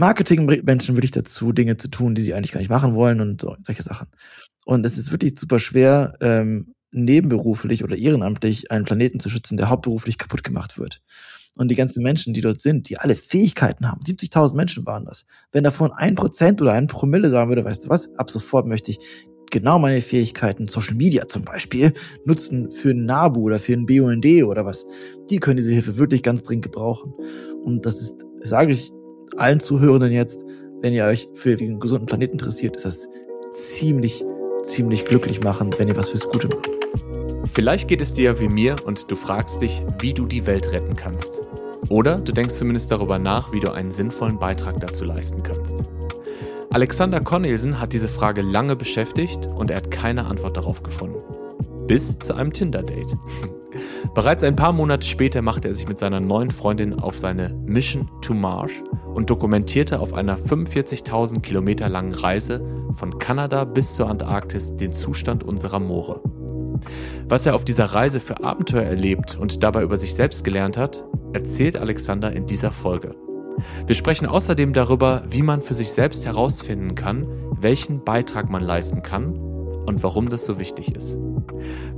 Marketing bringt Menschen wirklich dazu, Dinge zu tun, die sie eigentlich gar nicht machen wollen und so, solche Sachen. Und es ist wirklich super schwer, ähm, nebenberuflich oder ehrenamtlich einen Planeten zu schützen, der hauptberuflich kaputt gemacht wird. Und die ganzen Menschen, die dort sind, die alle Fähigkeiten haben, 70.000 Menschen waren das. Wenn davon ein Prozent oder ein Promille sagen würde, weißt du was, ab sofort möchte ich genau meine Fähigkeiten, Social Media zum Beispiel, nutzen für ein NABU oder für ein BUND oder was. Die können diese Hilfe wirklich ganz dringend gebrauchen. Und das ist, sage ich allen Zuhörenden jetzt, wenn ihr euch für einen gesunden Planeten interessiert, ist das ziemlich, ziemlich glücklich machen, wenn ihr was fürs Gute macht. Vielleicht geht es dir wie mir und du fragst dich, wie du die Welt retten kannst. Oder du denkst zumindest darüber nach, wie du einen sinnvollen Beitrag dazu leisten kannst. Alexander Cornelsen hat diese Frage lange beschäftigt und er hat keine Antwort darauf gefunden. Bis zu einem Tinder-Date. Bereits ein paar Monate später machte er sich mit seiner neuen Freundin auf seine Mission to Mars und dokumentierte auf einer 45.000 Kilometer langen Reise von Kanada bis zur Antarktis den Zustand unserer Moore. Was er auf dieser Reise für Abenteuer erlebt und dabei über sich selbst gelernt hat, erzählt Alexander in dieser Folge. Wir sprechen außerdem darüber, wie man für sich selbst herausfinden kann, welchen Beitrag man leisten kann und warum das so wichtig ist.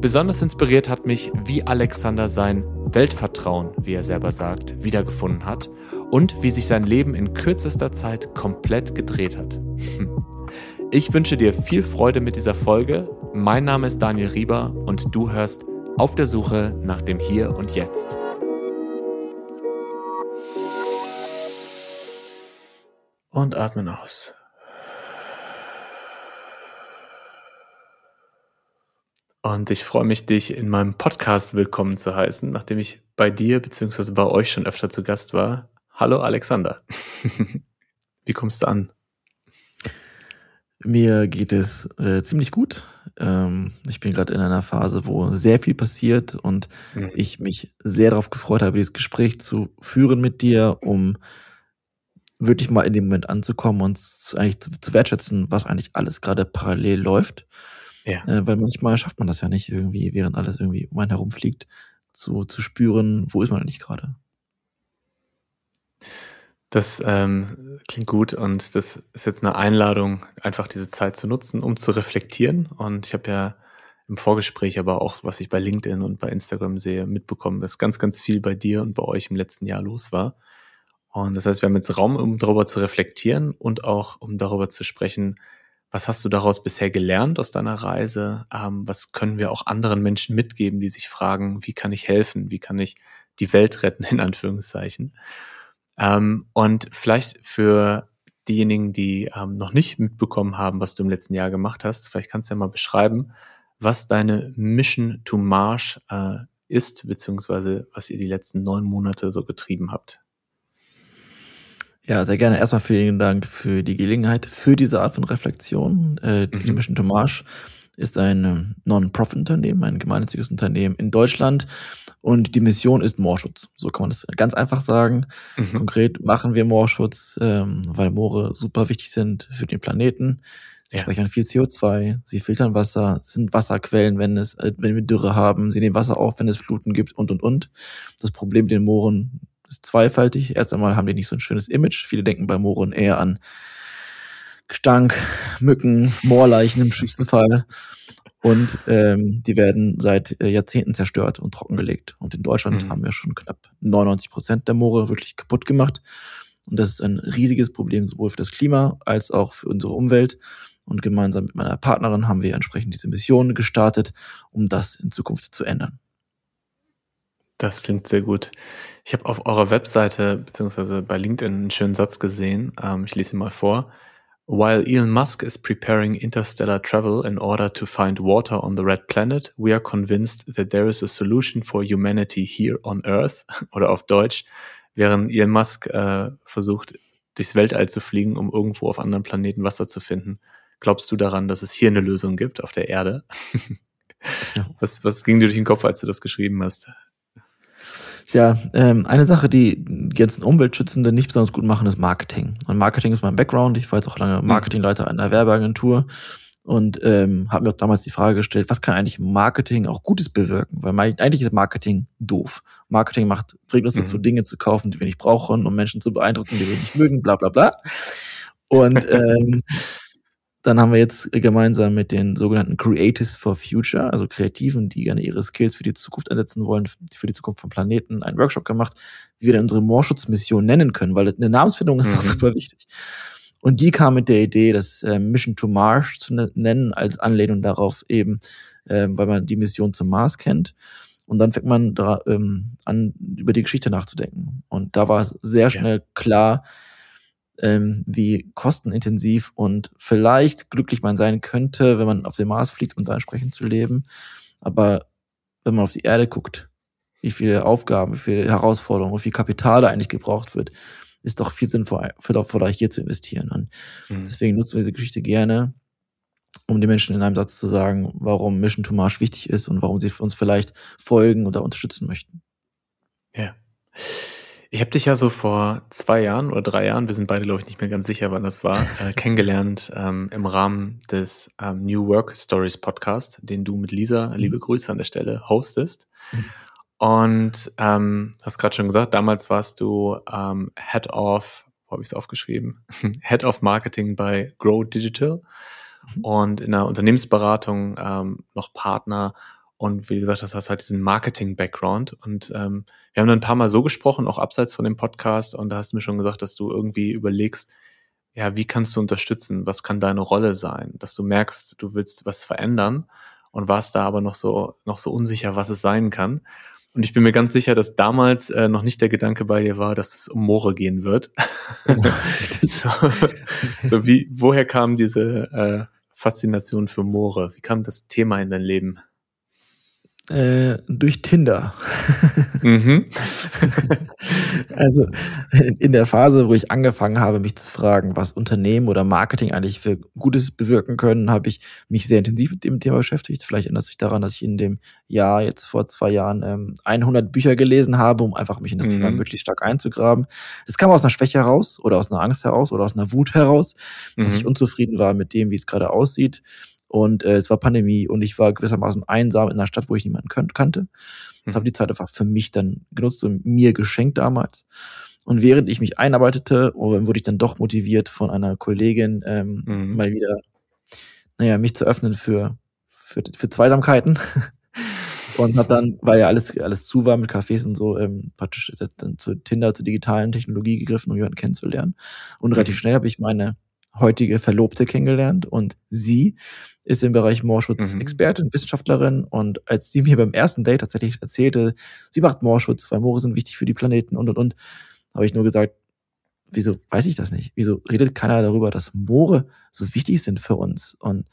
Besonders inspiriert hat mich, wie Alexander sein Weltvertrauen, wie er selber sagt, wiedergefunden hat und wie sich sein Leben in kürzester Zeit komplett gedreht hat. Ich wünsche dir viel Freude mit dieser Folge. Mein Name ist Daniel Rieber und du hörst auf der Suche nach dem Hier und Jetzt. Und atmen aus. Und ich freue mich, dich in meinem Podcast willkommen zu heißen, nachdem ich bei dir bzw. bei euch schon öfter zu Gast war. Hallo Alexander. Wie kommst du an? Mir geht es äh, ziemlich gut. Ähm, ich bin gerade in einer Phase, wo sehr viel passiert und mhm. ich mich sehr darauf gefreut habe, dieses Gespräch zu führen mit dir, um wirklich mal in dem Moment anzukommen und eigentlich zu, zu wertschätzen, was eigentlich alles gerade parallel läuft. Ja. Äh, weil manchmal schafft man das ja nicht irgendwie, während alles irgendwie um einen herumfliegt, zu, zu spüren, wo ist man eigentlich gerade. Das ähm, klingt gut und das ist jetzt eine Einladung, einfach diese Zeit zu nutzen, um zu reflektieren. Und ich habe ja im Vorgespräch, aber auch was ich bei LinkedIn und bei Instagram sehe, mitbekommen, dass ganz, ganz viel bei dir und bei euch im letzten Jahr los war. Und das heißt, wir haben jetzt Raum, um darüber zu reflektieren und auch um darüber zu sprechen, was hast du daraus bisher gelernt aus deiner Reise? Ähm, was können wir auch anderen Menschen mitgeben, die sich fragen, wie kann ich helfen? Wie kann ich die Welt retten, in Anführungszeichen? Ähm, und vielleicht für diejenigen, die ähm, noch nicht mitbekommen haben, was du im letzten Jahr gemacht hast, vielleicht kannst du ja mal beschreiben, was deine Mission to Mars äh, ist, beziehungsweise was ihr die letzten neun Monate so getrieben habt. Ja, sehr gerne. Erstmal vielen Dank für die Gelegenheit, für diese Art von Reflexion. Äh, die mhm. Mission to Mars ist ein ähm, Non-Profit-Unternehmen, ein gemeinnütziges Unternehmen in Deutschland. Und die Mission ist Moorschutz. So kann man das ganz einfach sagen. Mhm. Konkret machen wir Moorschutz, ähm, weil Moore super wichtig sind für den Planeten. Sie ja. speichern viel CO2, sie filtern Wasser, sind Wasserquellen, wenn es, äh, wenn wir Dürre haben, sie nehmen Wasser auf, wenn es Fluten gibt und und und. Das Problem mit den Mooren ist zweifältig. Erst einmal haben die nicht so ein schönes Image. Viele denken bei Mooren eher an Gestank, Mücken, Moorleichen im schlimmsten Fall. Und ähm, die werden seit äh, Jahrzehnten zerstört und trockengelegt. Und in Deutschland mhm. haben wir schon knapp 99 Prozent der Moore wirklich kaputt gemacht. Und das ist ein riesiges Problem, sowohl für das Klima als auch für unsere Umwelt. Und gemeinsam mit meiner Partnerin haben wir entsprechend diese Mission gestartet, um das in Zukunft zu ändern. Das klingt sehr gut. Ich habe auf eurer Webseite beziehungsweise bei LinkedIn einen schönen Satz gesehen. Ähm, ich lese ihn mal vor. While Elon Musk is preparing interstellar travel in order to find water on the red planet, we are convinced that there is a solution for humanity here on Earth. Oder auf Deutsch, während Elon Musk äh, versucht, durchs Weltall zu fliegen, um irgendwo auf anderen Planeten Wasser zu finden. Glaubst du daran, dass es hier eine Lösung gibt auf der Erde? was, was ging dir durch den Kopf, als du das geschrieben hast? Ja, ähm, eine Sache, die die ganzen Umweltschützende nicht besonders gut machen, ist Marketing. Und Marketing ist mein Background. Ich war jetzt auch lange mhm. Marketingleiter einer Werbeagentur und ähm, habe mir auch damals die Frage gestellt, was kann eigentlich Marketing auch Gutes bewirken? Weil eigentlich ist Marketing doof. Marketing macht, bringt uns dazu, mhm. Dinge zu kaufen, die wir nicht brauchen, um Menschen zu beeindrucken, die wir nicht mögen, bla bla bla. Und ähm, dann haben wir jetzt gemeinsam mit den sogenannten Creatives for Future, also Kreativen, die gerne ihre Skills für die Zukunft einsetzen wollen, für die Zukunft vom Planeten, einen Workshop gemacht, wie wir denn unsere Moorschutzmission nennen können, weil eine Namensfindung ist mhm. auch super wichtig. Und die kam mit der Idee, das äh, Mission to Mars zu ne-, nennen, als Anlehnung darauf eben, äh, weil man die Mission zum Mars kennt. Und dann fängt man da, ähm, an, über die Geschichte nachzudenken. Und da war es sehr schnell ja. klar, ähm, wie kostenintensiv und vielleicht glücklich man sein könnte, wenn man auf dem Mars fliegt und da entsprechend zu leben. Aber wenn man auf die Erde guckt, wie viele Aufgaben, wie viele Herausforderungen, wie viel Kapital da eigentlich gebraucht wird, ist doch viel sinnvoller, hier zu investieren. Und mhm. deswegen nutzen wir diese Geschichte gerne, um den Menschen in einem Satz zu sagen, warum Mission to Mars wichtig ist und warum sie uns vielleicht folgen oder unterstützen möchten. Ja. Ich habe dich ja so vor zwei Jahren oder drei Jahren, wir sind beide, glaube ich, nicht mehr ganz sicher, wann das war, äh, kennengelernt ähm, im Rahmen des ähm, New Work Stories Podcast, den du mit Lisa, mhm. liebe Grüße an der Stelle, hostest. Mhm. Und ähm, hast gerade schon gesagt, damals warst du ähm, Head of, wo habe ich es aufgeschrieben? Head of Marketing bei Grow Digital mhm. und in der Unternehmensberatung ähm, noch Partner. Und wie gesagt, das hast halt diesen Marketing-Background. Und ähm, wir haben dann ein paar Mal so gesprochen, auch abseits von dem Podcast. Und da hast du mir schon gesagt, dass du irgendwie überlegst, ja, wie kannst du unterstützen? Was kann deine Rolle sein? Dass du merkst, du willst was verändern und warst da aber noch so, noch so unsicher, was es sein kann. Und ich bin mir ganz sicher, dass damals äh, noch nicht der Gedanke bei dir war, dass es um Moore gehen wird. so, so, wie, woher kam diese äh, Faszination für Moore? Wie kam das Thema in dein Leben? Äh, durch Tinder. mhm. also in der Phase, wo ich angefangen habe, mich zu fragen, was Unternehmen oder Marketing eigentlich für Gutes bewirken können, habe ich mich sehr intensiv mit dem Thema beschäftigt. Vielleicht erinnert sich daran, dass ich in dem Jahr, jetzt vor zwei Jahren, ähm, 100 Bücher gelesen habe, um einfach mich in das mhm. Thema möglichst stark einzugraben. Es kam aus einer Schwäche heraus oder aus einer Angst heraus oder aus einer Wut heraus, dass mhm. ich unzufrieden war mit dem, wie es gerade aussieht und äh, es war Pandemie und ich war gewissermaßen einsam in einer Stadt, wo ich niemanden kan kannte. Und mhm. habe die Zeit einfach für mich dann genutzt und mir geschenkt damals. Und während ich mich einarbeitete, wurde ich dann doch motiviert von einer Kollegin, ähm, mhm. mal wieder, naja, mich zu öffnen für, für, für Zweisamkeiten. und habe dann, weil ja alles, alles zu war mit Cafés und so, ähm, praktisch dann zu Tinder, zur digitalen Technologie gegriffen, um jemanden kennenzulernen. Und relativ mhm. schnell habe ich meine heutige Verlobte kennengelernt und sie ist im Bereich Moorschutz mhm. Expertin, Wissenschaftlerin und als sie mir beim ersten Date tatsächlich erzählte, sie macht Moorschutz, weil Moore sind wichtig für die Planeten und und und, habe ich nur gesagt, wieso weiß ich das nicht? Wieso redet keiner darüber, dass Moore so wichtig sind für uns? Und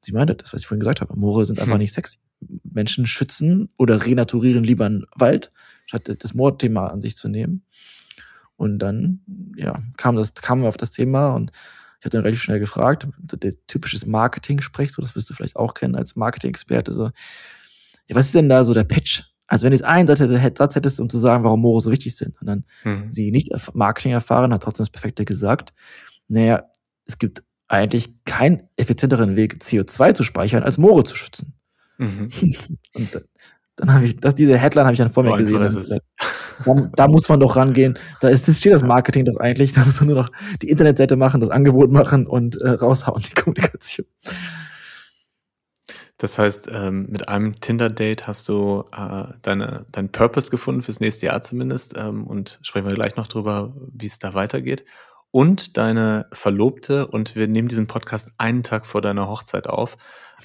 sie meinte, das, was ich vorhin gesagt habe, Moore sind einfach hm. nicht sexy. Menschen schützen oder renaturieren lieber einen Wald, statt das Moorthema an sich zu nehmen. Und dann, ja, kam das, kamen wir auf das Thema und ich habe dann relativ schnell gefragt, der typisches Marketing-Sprech, so das wirst du vielleicht auch kennen als Marketing-Experte, so, ja, was ist denn da so der Pitch? Also wenn du jetzt einen Satz, Satz hättest, um zu sagen, warum Moore so wichtig sind, und dann mhm. sie nicht Marketing erfahren, hat trotzdem das Perfekte gesagt, naja, es gibt eigentlich keinen effizienteren Weg, CO2 zu speichern, als Moore zu schützen. Mhm. und dann, dann habe ich, das, diese Headline habe ich dann vor mir gesehen. Da, da, muss man doch rangehen. Da ist, das steht das Marketing doch eigentlich. Da muss man nur noch die Internetseite machen, das Angebot machen und äh, raushauen, die Kommunikation. Das heißt, ähm, mit einem Tinder-Date hast du äh, deine, deinen Purpose gefunden, fürs nächste Jahr zumindest. Ähm, und sprechen wir gleich noch drüber, wie es da weitergeht. Und deine Verlobte, und wir nehmen diesen Podcast einen Tag vor deiner Hochzeit auf.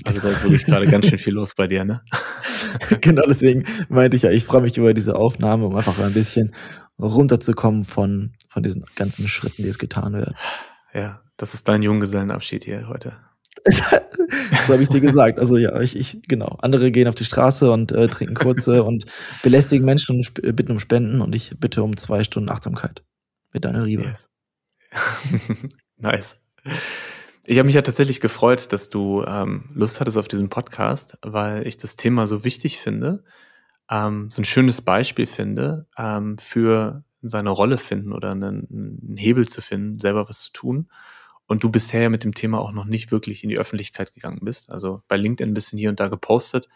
Also da ist wirklich gerade ganz schön viel los bei dir, ne? genau, deswegen meinte ich ja, ich freue mich über diese Aufnahme, um einfach ein bisschen runterzukommen von, von diesen ganzen Schritten, die es getan werden. Ja, das ist dein Junggesellenabschied hier heute. so habe ich dir gesagt. Also ja, ich, ich, genau. Andere gehen auf die Straße und äh, trinken kurze und belästigen Menschen und bitten um Spenden und ich bitte um zwei Stunden Achtsamkeit mit deiner Liebe. Yes. nice. Ich habe mich ja tatsächlich gefreut, dass du ähm, Lust hattest auf diesen Podcast, weil ich das Thema so wichtig finde, ähm, so ein schönes Beispiel finde ähm, für seine Rolle finden oder einen, einen, Hebel zu finden, selber was zu tun. Und du bisher ja mit dem Thema auch noch nicht wirklich in die Öffentlichkeit gegangen bist. Also bei LinkedIn ein bisschen hier und da gepostet,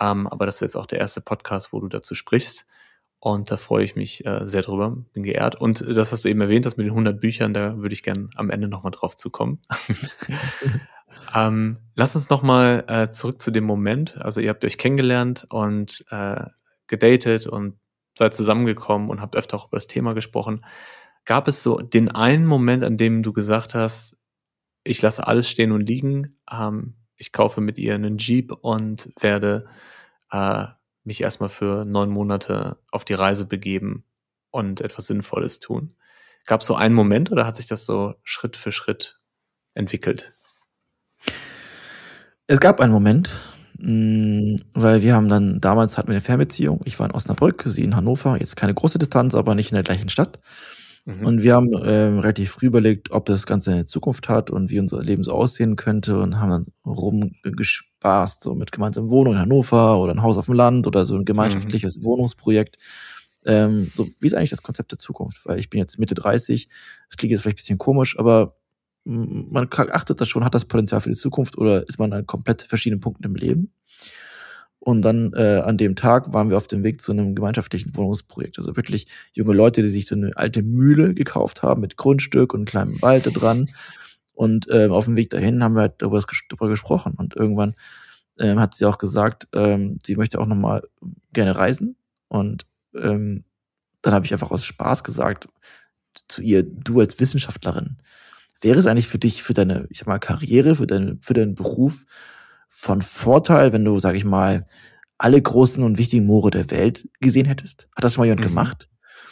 ähm, aber das ist jetzt auch der erste Podcast, wo du dazu sprichst. Und da freue ich mich äh, sehr drüber, bin geehrt. Und das, was du eben erwähnt hast mit den 100 Büchern, da würde ich gerne am Ende nochmal drauf zukommen. ähm, lass uns nochmal äh, zurück zu dem Moment. Also ihr habt euch kennengelernt und äh, gedatet und seid zusammengekommen und habt öfter auch über das Thema gesprochen. Gab es so den einen Moment, an dem du gesagt hast, ich lasse alles stehen und liegen, ähm, ich kaufe mit ihr einen Jeep und werde äh, mich erstmal für neun Monate auf die Reise begeben und etwas Sinnvolles tun. Gab es so einen Moment oder hat sich das so Schritt für Schritt entwickelt? Es gab einen Moment, mm, weil wir haben dann damals hatten wir eine Fernbeziehung. Ich war in Osnabrück, sie in Hannover. Jetzt keine große Distanz, aber nicht in der gleichen Stadt. Mhm. Und wir haben ähm, relativ früh überlegt, ob das Ganze eine Zukunft hat und wie unser Leben so aussehen könnte und haben dann rumgespaßt, so mit gemeinsamen Wohnungen in Hannover oder ein Haus auf dem Land oder so ein gemeinschaftliches mhm. Wohnungsprojekt. Ähm, so, wie ist eigentlich das Konzept der Zukunft? Weil ich bin jetzt Mitte 30, das klingt jetzt vielleicht ein bisschen komisch, aber man achtet das schon, hat das Potenzial für die Zukunft oder ist man an komplett verschiedenen Punkten im Leben? Und dann äh, an dem Tag waren wir auf dem Weg zu einem gemeinschaftlichen Wohnungsprojekt. Also wirklich junge Leute, die sich so eine alte Mühle gekauft haben mit Grundstück und kleinem Wald da dran. Und äh, auf dem Weg dahin haben wir halt darüber, darüber gesprochen. Und irgendwann äh, hat sie auch gesagt, ähm, sie möchte auch nochmal gerne reisen. Und ähm, dann habe ich einfach aus Spaß gesagt zu ihr, du als Wissenschaftlerin, wäre es eigentlich für dich, für deine, ich sag mal, Karriere, für, deine, für deinen Beruf von Vorteil, wenn du, sag ich mal, alle großen und wichtigen Moore der Welt gesehen hättest? Hat das schon mal jemand mhm. gemacht?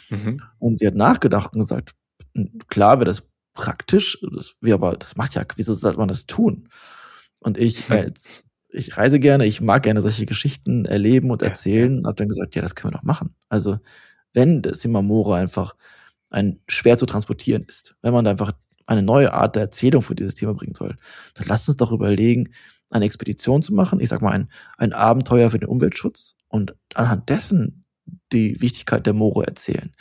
Mhm. Und sie hat nachgedacht und gesagt, klar wäre das praktisch, das wäre aber, das macht ja, wieso sollte man das tun? Und ich als, ich reise gerne, ich mag gerne solche Geschichten erleben und erzählen, ja, ja. habe dann gesagt, ja, das können wir doch machen. Also, wenn das Thema Moore einfach ein schwer zu transportieren ist, wenn man da einfach eine neue Art der Erzählung für dieses Thema bringen soll, dann lasst uns doch überlegen, eine Expedition zu machen, ich sag mal ein, ein Abenteuer für den Umweltschutz und anhand dessen die Wichtigkeit der Moore erzählen.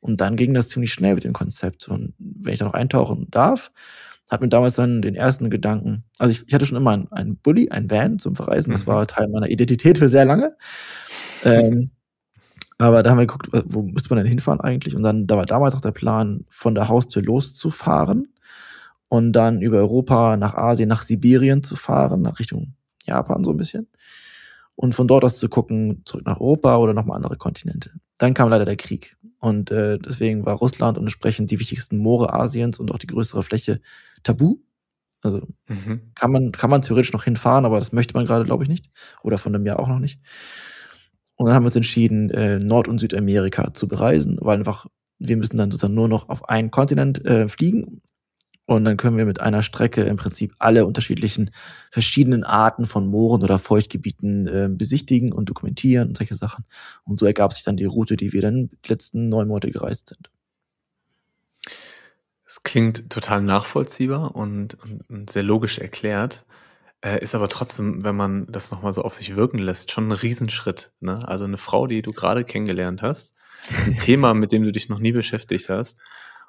Und dann ging das ziemlich schnell mit dem Konzept. Und wenn ich da noch eintauchen darf, hat mir damals dann den ersten Gedanken, also ich, ich hatte schon immer einen, einen Bulli, ein Van zum Verreisen, das mhm. war Teil meiner Identität für sehr lange. Ähm, aber da haben wir geguckt, wo müsste man denn hinfahren eigentlich? Und dann da war damals auch der Plan, von der Haustür loszufahren und dann über Europa nach Asien, nach Sibirien zu fahren, nach Richtung Japan so ein bisschen. Und von dort aus zu gucken, zurück nach Europa oder nochmal andere Kontinente. Dann kam leider der Krieg. Und äh, deswegen war Russland und entsprechend die wichtigsten Moore Asiens und auch die größere Fläche tabu. Also mhm. kann man kann man theoretisch noch hinfahren, aber das möchte man gerade, glaube ich, nicht. Oder von dem Jahr auch noch nicht. Und dann haben wir uns entschieden, äh, Nord- und Südamerika zu bereisen, weil einfach wir müssen dann sozusagen nur noch auf einen Kontinent äh, fliegen und dann können wir mit einer Strecke im Prinzip alle unterschiedlichen verschiedenen Arten von Mooren oder Feuchtgebieten äh, besichtigen und dokumentieren und solche Sachen. Und so ergab sich dann die Route, die wir dann die letzten neun Monate gereist sind. Es klingt total nachvollziehbar und, und, und sehr logisch erklärt. Äh, ist aber trotzdem, wenn man das nochmal so auf sich wirken lässt, schon ein Riesenschritt. Ne? Also eine Frau, die du gerade kennengelernt hast, ein Thema, mit dem du dich noch nie beschäftigt hast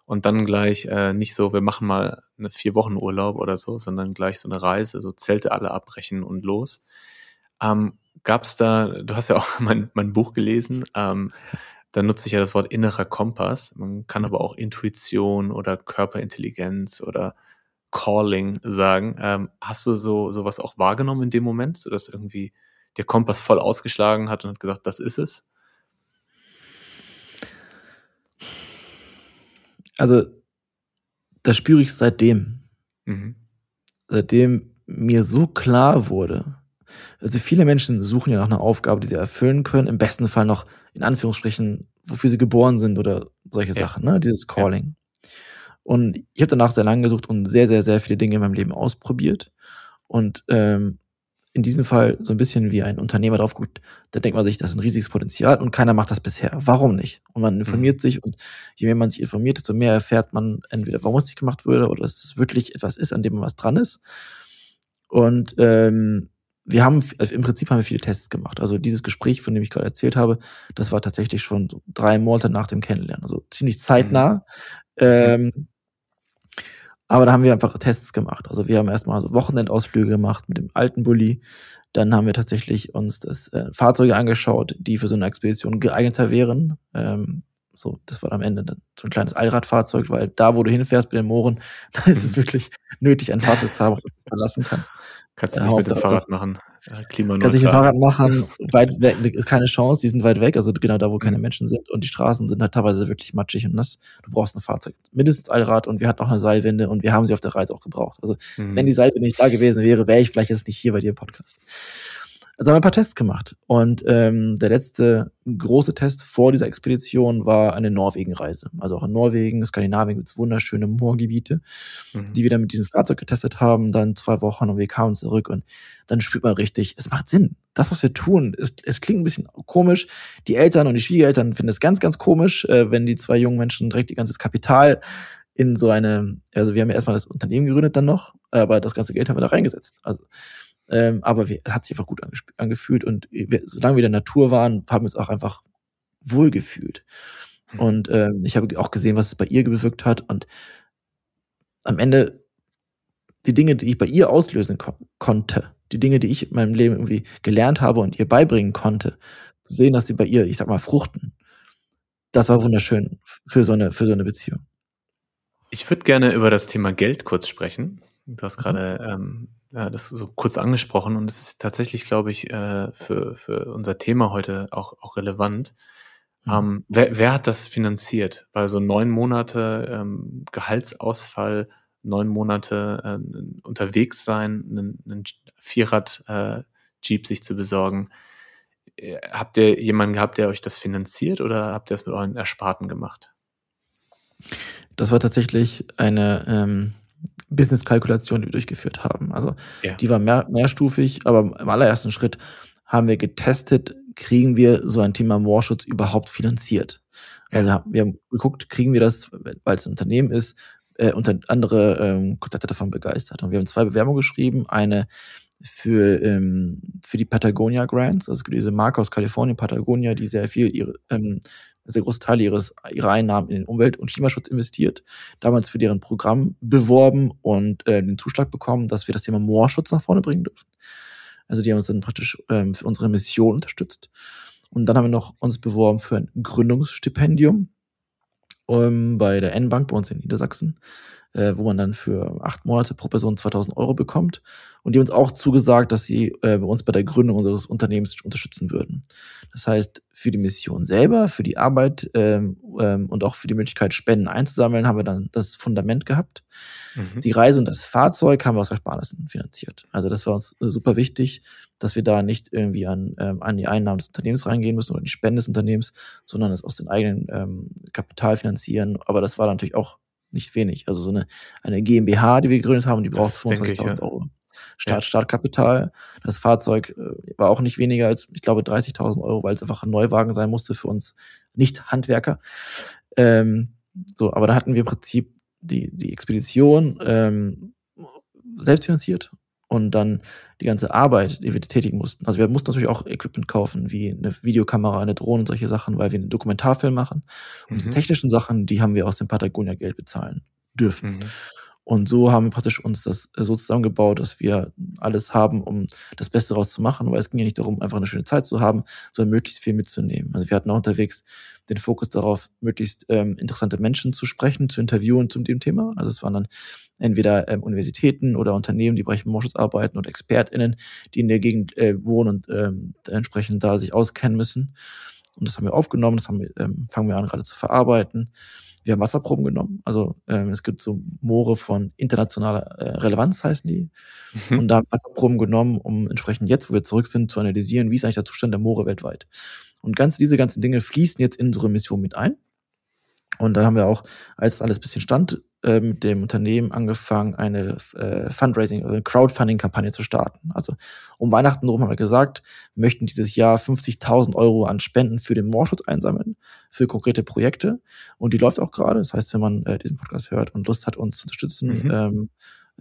und dann gleich äh, nicht so, wir machen mal eine vier Wochen Urlaub oder so, sondern gleich so eine Reise, so Zelte alle abbrechen und los. Ähm, Gab es da, du hast ja auch mein, mein Buch gelesen, ähm, da nutze ich ja das Wort innerer Kompass. Man kann aber auch Intuition oder Körperintelligenz oder Calling sagen. Ähm, hast du so sowas auch wahrgenommen in dem Moment, so dass irgendwie der Kompass voll ausgeschlagen hat und hat gesagt, das ist es? Also das spüre ich seitdem. Mhm. Seitdem mir so klar wurde, also viele Menschen suchen ja nach einer Aufgabe, die sie erfüllen können, im besten Fall noch in Anführungsstrichen, wofür sie geboren sind oder solche ja. Sachen, ne? dieses Calling. Ja. Und ich habe danach sehr lange gesucht und sehr, sehr, sehr viele Dinge in meinem Leben ausprobiert. Und ähm, in diesem Fall so ein bisschen wie ein Unternehmer drauf guckt, da denkt man sich, das ist ein riesiges Potenzial und keiner macht das bisher. Warum nicht? Und man informiert mhm. sich und je mehr man sich informiert, desto mehr erfährt man entweder, warum es nicht gemacht wurde oder dass es wirklich etwas ist, an dem man was dran ist. Und ähm, wir haben, also im Prinzip haben wir viele Tests gemacht. Also dieses Gespräch, von dem ich gerade erzählt habe, das war tatsächlich schon drei Monate nach dem Kennenlernen, also ziemlich zeitnah. Mhm. Ähm, aber da haben wir einfach Tests gemacht. Also wir haben erstmal so Wochenendausflüge gemacht mit dem alten Bulli. Dann haben wir tatsächlich uns das äh, Fahrzeuge angeschaut, die für so eine Expedition geeigneter wären. Ähm, so, das war am Ende dann so ein kleines Allradfahrzeug, weil da, wo du hinfährst bei den Mooren, da ist es mhm. wirklich nötig, ein Fahrzeug zu haben, was du verlassen kannst. Kannst du nicht mit dem Fahrrad machen. Ja, Kannst nicht mit dem Fahrrad machen, weit weg, ist keine Chance, die sind weit weg, also genau da, wo keine mhm. Menschen sind und die Straßen sind halt teilweise wirklich matschig und nass. Du brauchst ein Fahrzeug. Mindestens Allrad und wir hatten auch eine Seilwinde und wir haben sie auf der Reise auch gebraucht. Also, mhm. wenn die Seilwinde nicht da gewesen wäre, wäre ich vielleicht jetzt nicht hier bei dir im Podcast. Also haben wir ein paar Tests gemacht. Und ähm, der letzte große Test vor dieser Expedition war eine Norwegen-Reise. Also auch in Norwegen, Skandinavien gibt es wunderschöne Moorgebiete, mhm. die wir dann mit diesem Fahrzeug getestet haben, dann zwei Wochen und wir kamen zurück und dann spürt man richtig, es macht Sinn. Das, was wir tun, es, es klingt ein bisschen komisch. Die Eltern und die Schwiegereltern finden es ganz, ganz komisch, äh, wenn die zwei jungen Menschen direkt ihr ganzes Kapital in so eine, also wir haben ja erstmal das Unternehmen gegründet dann noch, aber das ganze Geld haben wir da reingesetzt. Also ähm, aber es hat sich einfach gut angefühlt und wir, solange wir in der Natur waren, haben wir es auch einfach wohlgefühlt. Mhm. Und ähm, ich habe auch gesehen, was es bei ihr bewirkt hat. Und am Ende die Dinge, die ich bei ihr auslösen ko konnte, die Dinge, die ich in meinem Leben irgendwie gelernt habe und ihr beibringen konnte, zu sehen, dass sie bei ihr, ich sag mal, fruchten. Das war wunderschön für so eine, für so eine Beziehung. Ich würde gerne über das Thema Geld kurz sprechen. Du hast mhm. gerade ähm, ja, das so kurz angesprochen und es ist tatsächlich, glaube ich, äh, für, für unser Thema heute auch, auch relevant. Mhm. Ähm, wer, wer hat das finanziert? Weil so neun Monate ähm, Gehaltsausfall, neun Monate äh, unterwegs sein, einen, einen Vierrad-Jeep äh, sich zu besorgen. Äh, habt ihr jemanden gehabt, der euch das finanziert oder habt ihr das mit euren Ersparten gemacht? Das war tatsächlich eine ähm, Business-Kalkulation, die wir durchgeführt haben. Also ja. die war mehr, mehrstufig, aber im allerersten Schritt haben wir getestet, kriegen wir so ein Thema Moorschutz überhaupt finanziert. Also wir haben geguckt, kriegen wir das, weil es ein Unternehmen ist, äh, und andere ähm, Kontakte davon begeistert. Und wir haben zwei Bewerbungen geschrieben, eine für, ähm, für die Patagonia Grants, also diese Marke aus Kalifornien, Patagonia, die sehr viel ihre, ähm, sehr große Teile ihres, ihrer Einnahmen in den Umwelt- und Klimaschutz investiert, damals für deren Programm beworben und äh, den Zuschlag bekommen, dass wir das Thema Moorschutz nach vorne bringen dürfen. Also die haben uns dann praktisch ähm, für unsere Mission unterstützt. Und dann haben wir noch uns beworben für ein Gründungsstipendium ähm, bei der N-Bank bei uns in Niedersachsen äh, wo man dann für acht Monate pro Person 2000 Euro bekommt. Und die uns auch zugesagt, dass sie äh, uns bei der Gründung unseres Unternehmens unterstützen würden. Das heißt, für die Mission selber, für die Arbeit ähm, ähm, und auch für die Möglichkeit, Spenden einzusammeln, haben wir dann das Fundament gehabt. Mhm. Die Reise und das Fahrzeug haben wir aus Ersparnissen finanziert. Also das war uns super wichtig, dass wir da nicht irgendwie an, ähm, an die Einnahmen des Unternehmens reingehen müssen oder die Spenden des Unternehmens, sondern es aus dem eigenen ähm, Kapital finanzieren. Aber das war natürlich auch nicht wenig. Also so eine, eine GmbH, die wir gegründet haben, die braucht 25.000 ja. Euro. Start, ja. Startkapital. Das Fahrzeug äh, war auch nicht weniger als, ich glaube, 30.000 Euro, weil es einfach ein Neuwagen sein musste für uns Nicht-Handwerker. Ähm, so, aber da hatten wir im Prinzip die, die Expedition ähm, selbst finanziert und dann die ganze Arbeit, die wir tätigen mussten. Also wir mussten natürlich auch Equipment kaufen, wie eine Videokamera, eine Drohne und solche Sachen, weil wir einen Dokumentarfilm machen. Und mhm. diese technischen Sachen, die haben wir aus dem Patagonia-Geld bezahlen dürfen. Mhm. Und so haben wir praktisch uns das so zusammengebaut, dass wir alles haben, um das Beste daraus zu machen, weil es ging ja nicht darum, einfach eine schöne Zeit zu haben, sondern möglichst viel mitzunehmen. Also wir hatten auch unterwegs den Fokus darauf, möglichst ähm, interessante Menschen zu sprechen, zu interviewen zu dem Thema. Also es waren dann entweder ähm, Universitäten oder Unternehmen, die im Bereich Moschus arbeiten oder ExpertInnen, die in der Gegend äh, wohnen und ähm, entsprechend da sich auskennen müssen. Und das haben wir aufgenommen, das haben wir, ähm, fangen wir an gerade zu verarbeiten. Wir haben Wasserproben genommen. Also ähm, es gibt so Moore von internationaler äh, Relevanz, heißen die. Mhm. Und da haben wir Wasserproben genommen, um entsprechend jetzt, wo wir zurück sind, zu analysieren, wie ist eigentlich der Zustand der Moore weltweit. Und ganz diese ganzen Dinge fließen jetzt in unsere Mission mit ein. Und da haben wir auch, als alles ein bisschen stand, äh, mit dem Unternehmen angefangen, eine äh, Fundraising, also eine Crowdfunding-Kampagne zu starten. Also um Weihnachten rum haben wir gesagt, wir möchten dieses Jahr 50.000 Euro an Spenden für den Moorschutz einsammeln, für konkrete Projekte. Und die läuft auch gerade. Das heißt, wenn man äh, diesen Podcast hört und Lust hat, uns zu unterstützen, mhm. ähm,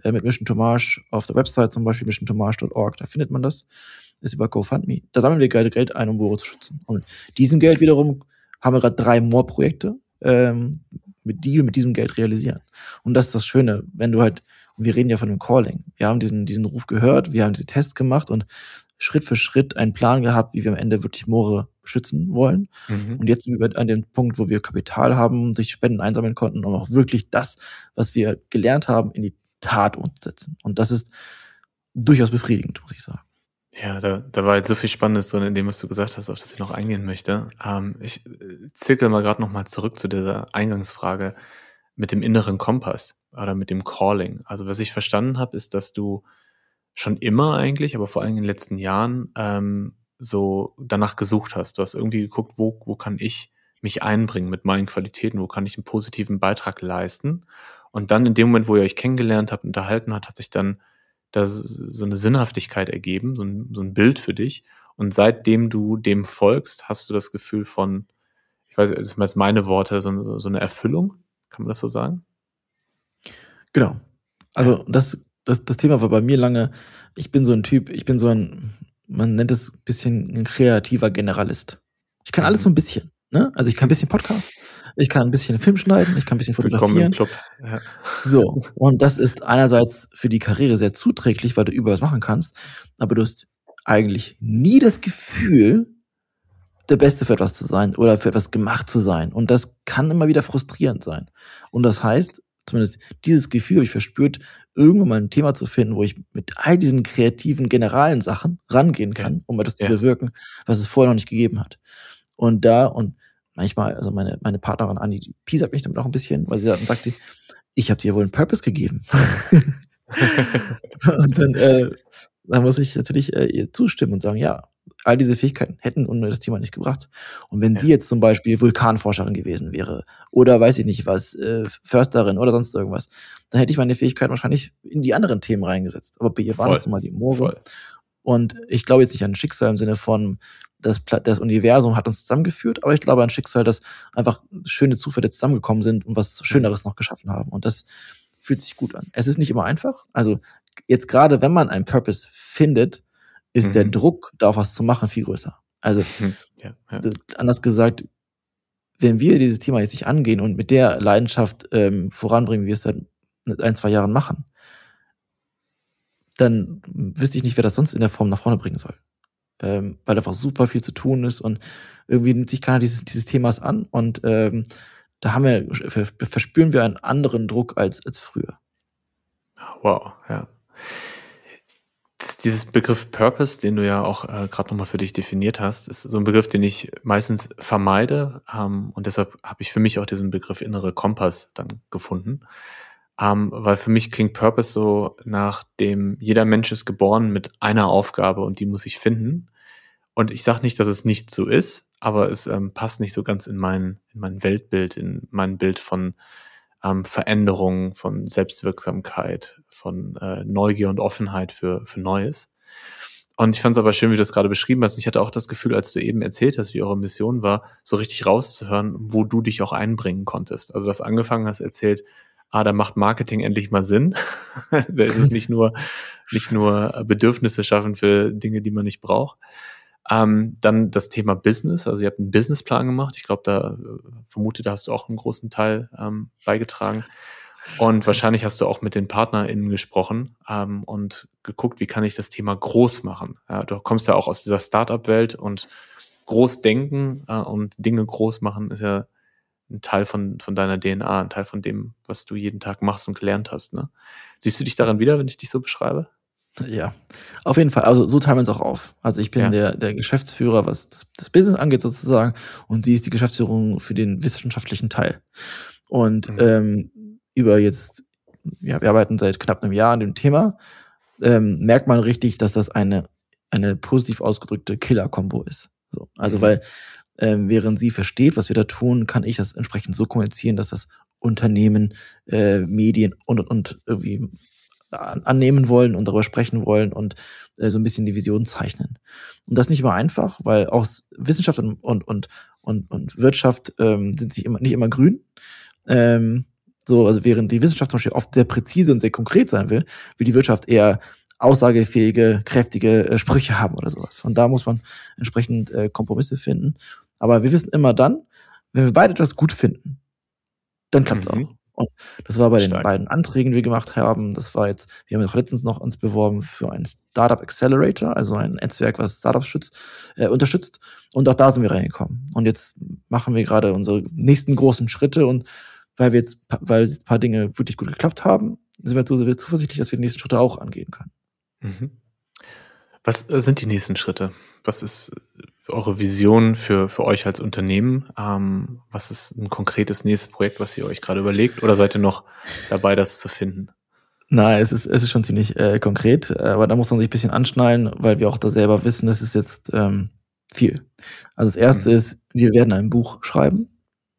äh, mit Mission Tomage auf der Website zum Beispiel missiontomage.org, da findet man das, ist über GoFundMe. Da sammeln wir Geld ein, um Moore zu schützen. Und mit diesem Geld wiederum haben wir gerade drei Moorprojekte, ähm, mit die mit diesem Geld realisieren. Und das ist das Schöne, wenn du halt, und wir reden ja von dem Calling. Wir haben diesen, diesen Ruf gehört, wir haben diese Tests gemacht und Schritt für Schritt einen Plan gehabt, wie wir am Ende wirklich Moore schützen wollen. Mhm. Und jetzt sind wir an dem Punkt, wo wir Kapital haben, durch Spenden einsammeln konnten, um auch wirklich das, was wir gelernt haben, in die Tat umzusetzen. Und das ist durchaus befriedigend, muss ich sagen. Ja, da, da war jetzt so viel Spannendes drin in dem, was du gesagt hast, auf das ich noch eingehen möchte. Ähm, ich äh, zirkel mal gerade nochmal zurück zu dieser Eingangsfrage mit dem inneren Kompass oder mit dem Calling. Also was ich verstanden habe, ist, dass du schon immer eigentlich, aber vor allem in den letzten Jahren ähm, so danach gesucht hast. Du hast irgendwie geguckt, wo, wo kann ich mich einbringen mit meinen Qualitäten, wo kann ich einen positiven Beitrag leisten. Und dann in dem Moment, wo ihr euch kennengelernt habt, unterhalten hat, hat sich dann da so eine Sinnhaftigkeit ergeben, so ein, so ein Bild für dich. Und seitdem du dem folgst, hast du das Gefühl von, ich weiß, das sind jetzt meine Worte, so, so eine Erfüllung. Kann man das so sagen? Genau. Also das, das, das Thema war bei mir lange, ich bin so ein Typ, ich bin so ein, man nennt es ein bisschen ein kreativer Generalist. Ich kann alles mhm. so ein bisschen. Ne? Also ich kann ein bisschen Podcast, ich kann ein bisschen Film schneiden, ich kann ein bisschen fotografieren. Ja. So, und das ist einerseits für die Karriere sehr zuträglich, weil du überall was machen kannst, aber du hast eigentlich nie das Gefühl, der Beste für etwas zu sein oder für etwas gemacht zu sein. Und das kann immer wieder frustrierend sein. Und das heißt, zumindest dieses Gefühl habe ich verspürt, irgendwann mal ein Thema zu finden, wo ich mit all diesen kreativen, generalen Sachen rangehen kann, um etwas ja. zu bewirken, was es vorher noch nicht gegeben hat. Und da, und manchmal, also meine, meine Partnerin Anni, die piesert mich damit auch ein bisschen, weil sie dann sagt sie, ich habe dir wohl einen Purpose gegeben. und dann, äh, dann muss ich natürlich äh, ihr zustimmen und sagen, ja, all diese Fähigkeiten hätten ohne das Thema nicht gebracht. Und wenn ja. sie jetzt zum Beispiel Vulkanforscherin gewesen wäre oder weiß ich nicht was, äh, Försterin oder sonst irgendwas, dann hätte ich meine Fähigkeiten wahrscheinlich in die anderen Themen reingesetzt. Aber bei ihr waren es nun mal die Moore. Und ich glaube jetzt nicht an Schicksal im Sinne von, das, das Universum hat uns zusammengeführt, aber ich glaube an Schicksal, dass einfach schöne Zufälle zusammengekommen sind und was Schöneres noch geschaffen haben. Und das fühlt sich gut an. Es ist nicht immer einfach. Also jetzt gerade, wenn man einen Purpose findet, ist mhm. der Druck, da was zu machen, viel größer. Also, ja, ja. anders gesagt, wenn wir dieses Thema jetzt nicht angehen und mit der Leidenschaft ähm, voranbringen, wie wir es seit ein, zwei Jahren machen, dann wüsste ich nicht, wer das sonst in der Form nach vorne bringen soll. Ähm, weil einfach super viel zu tun ist und irgendwie nimmt sich keiner dieses, dieses Themas an und ähm, da haben wir, verspüren wir einen anderen Druck als, als früher. Wow, ja dieses Begriff Purpose, den du ja auch äh, gerade nochmal für dich definiert hast, ist so ein Begriff, den ich meistens vermeide. Ähm, und deshalb habe ich für mich auch diesen Begriff innere Kompass dann gefunden. Ähm, weil für mich klingt Purpose so nach dem, jeder Mensch ist geboren mit einer Aufgabe und die muss ich finden. Und ich sage nicht, dass es nicht so ist, aber es ähm, passt nicht so ganz in mein, in mein Weltbild, in mein Bild von ähm, Veränderung, von Selbstwirksamkeit, von äh, Neugier und Offenheit für, für Neues. Und ich fand es aber schön, wie du das gerade beschrieben hast. Ich hatte auch das Gefühl, als du eben erzählt hast, wie eure Mission war, so richtig rauszuhören, wo du dich auch einbringen konntest. Also, dass angefangen hast, erzählt, ah, da macht Marketing endlich mal Sinn. da ist es nicht nur, nicht nur Bedürfnisse schaffen für Dinge, die man nicht braucht, ähm, dann das Thema Business. Also ihr habt einen Businessplan gemacht. Ich glaube, da äh, vermute, da hast du auch einen großen Teil ähm, beigetragen. Und wahrscheinlich hast du auch mit den PartnerInnen gesprochen ähm, und geguckt, wie kann ich das Thema groß machen. Ja, du kommst ja auch aus dieser Startup-Welt und groß denken äh, und Dinge groß machen ist ja ein Teil von, von deiner DNA, ein Teil von dem, was du jeden Tag machst und gelernt hast. Ne? Siehst du dich daran wieder, wenn ich dich so beschreibe? Ja, auf jeden Fall. Also so teilen wir uns auch auf. Also ich bin ja. der, der Geschäftsführer, was das, das, Business angeht sozusagen, und sie ist die Geschäftsführung für den wissenschaftlichen Teil. Und mhm. ähm, über jetzt, ja, wir arbeiten seit knapp einem Jahr an dem Thema, ähm, merkt man richtig, dass das eine, eine positiv ausgedrückte Killer-Kombo ist. So, also mhm. weil ähm, während sie versteht, was wir da tun, kann ich das entsprechend so kommunizieren, dass das Unternehmen, äh, Medien und, und, und irgendwie annehmen wollen und darüber sprechen wollen und äh, so ein bisschen die Vision zeichnen. Und das ist nicht immer einfach, weil auch Wissenschaft und, und, und, und, und Wirtschaft ähm, sind sich immer, nicht immer grün. Ähm, so, also während die Wissenschaft zum Beispiel oft sehr präzise und sehr konkret sein will, will die Wirtschaft eher aussagefähige, kräftige äh, Sprüche haben oder sowas. Und da muss man entsprechend äh, Kompromisse finden. Aber wir wissen immer dann, wenn wir beide etwas gut finden, dann klappt es mhm. auch. Und das war bei Stark. den beiden Anträgen, die wir gemacht haben. Das war jetzt, wir haben auch letztens noch uns beworben für einen Startup Accelerator, also ein Netzwerk, was Startups schützt, äh, unterstützt. Und auch da sind wir reingekommen. Und jetzt machen wir gerade unsere nächsten großen Schritte und weil wir jetzt, weil ein paar Dinge wirklich gut geklappt haben, sind wir so zuversichtlich, dass wir die nächsten Schritte auch angehen können. Mhm. Was äh, sind die nächsten Schritte? Was ist eure Vision für, für euch als Unternehmen? Ähm, was ist ein konkretes nächstes Projekt, was ihr euch gerade überlegt? Oder seid ihr noch dabei, das zu finden? Nein, es ist, es ist schon ziemlich äh, konkret, aber da muss man sich ein bisschen anschnallen, weil wir auch da selber wissen, das ist jetzt ähm, viel. Also das erste mhm. ist, wir werden ein Buch schreiben.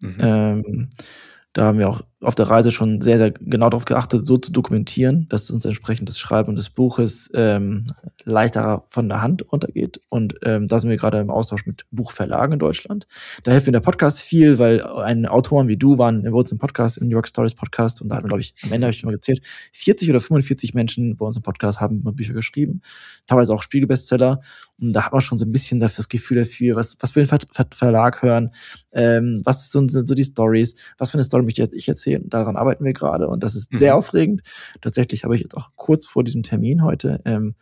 Mhm. Ähm, da haben wir auch auf der Reise schon sehr, sehr genau darauf geachtet, so zu dokumentieren, dass uns entsprechend das Schreiben des Buches ähm, leichter von der Hand runtergeht. Und ähm, da sind wir gerade im Austausch mit Buchverlagen in Deutschland. Da hilft mir der Podcast viel, weil ein Autoren wie du waren bei uns im Podcast, im New York Stories Podcast, und da hatten glaube ich, am Ende habe ich schon mal gezählt, 40 oder 45 Menschen bei uns im Podcast haben Bücher geschrieben, teilweise auch Spiegelbestseller. Und da hat man schon so ein bisschen das Gefühl dafür, was, was will ein Ver Ver Verlag hören, ähm, was sind so die Stories, was für eine Story möchte ich erzählen erzählen. Daran arbeiten wir gerade und das ist mhm. sehr aufregend. Tatsächlich habe ich jetzt auch kurz vor diesem Termin heute ähm,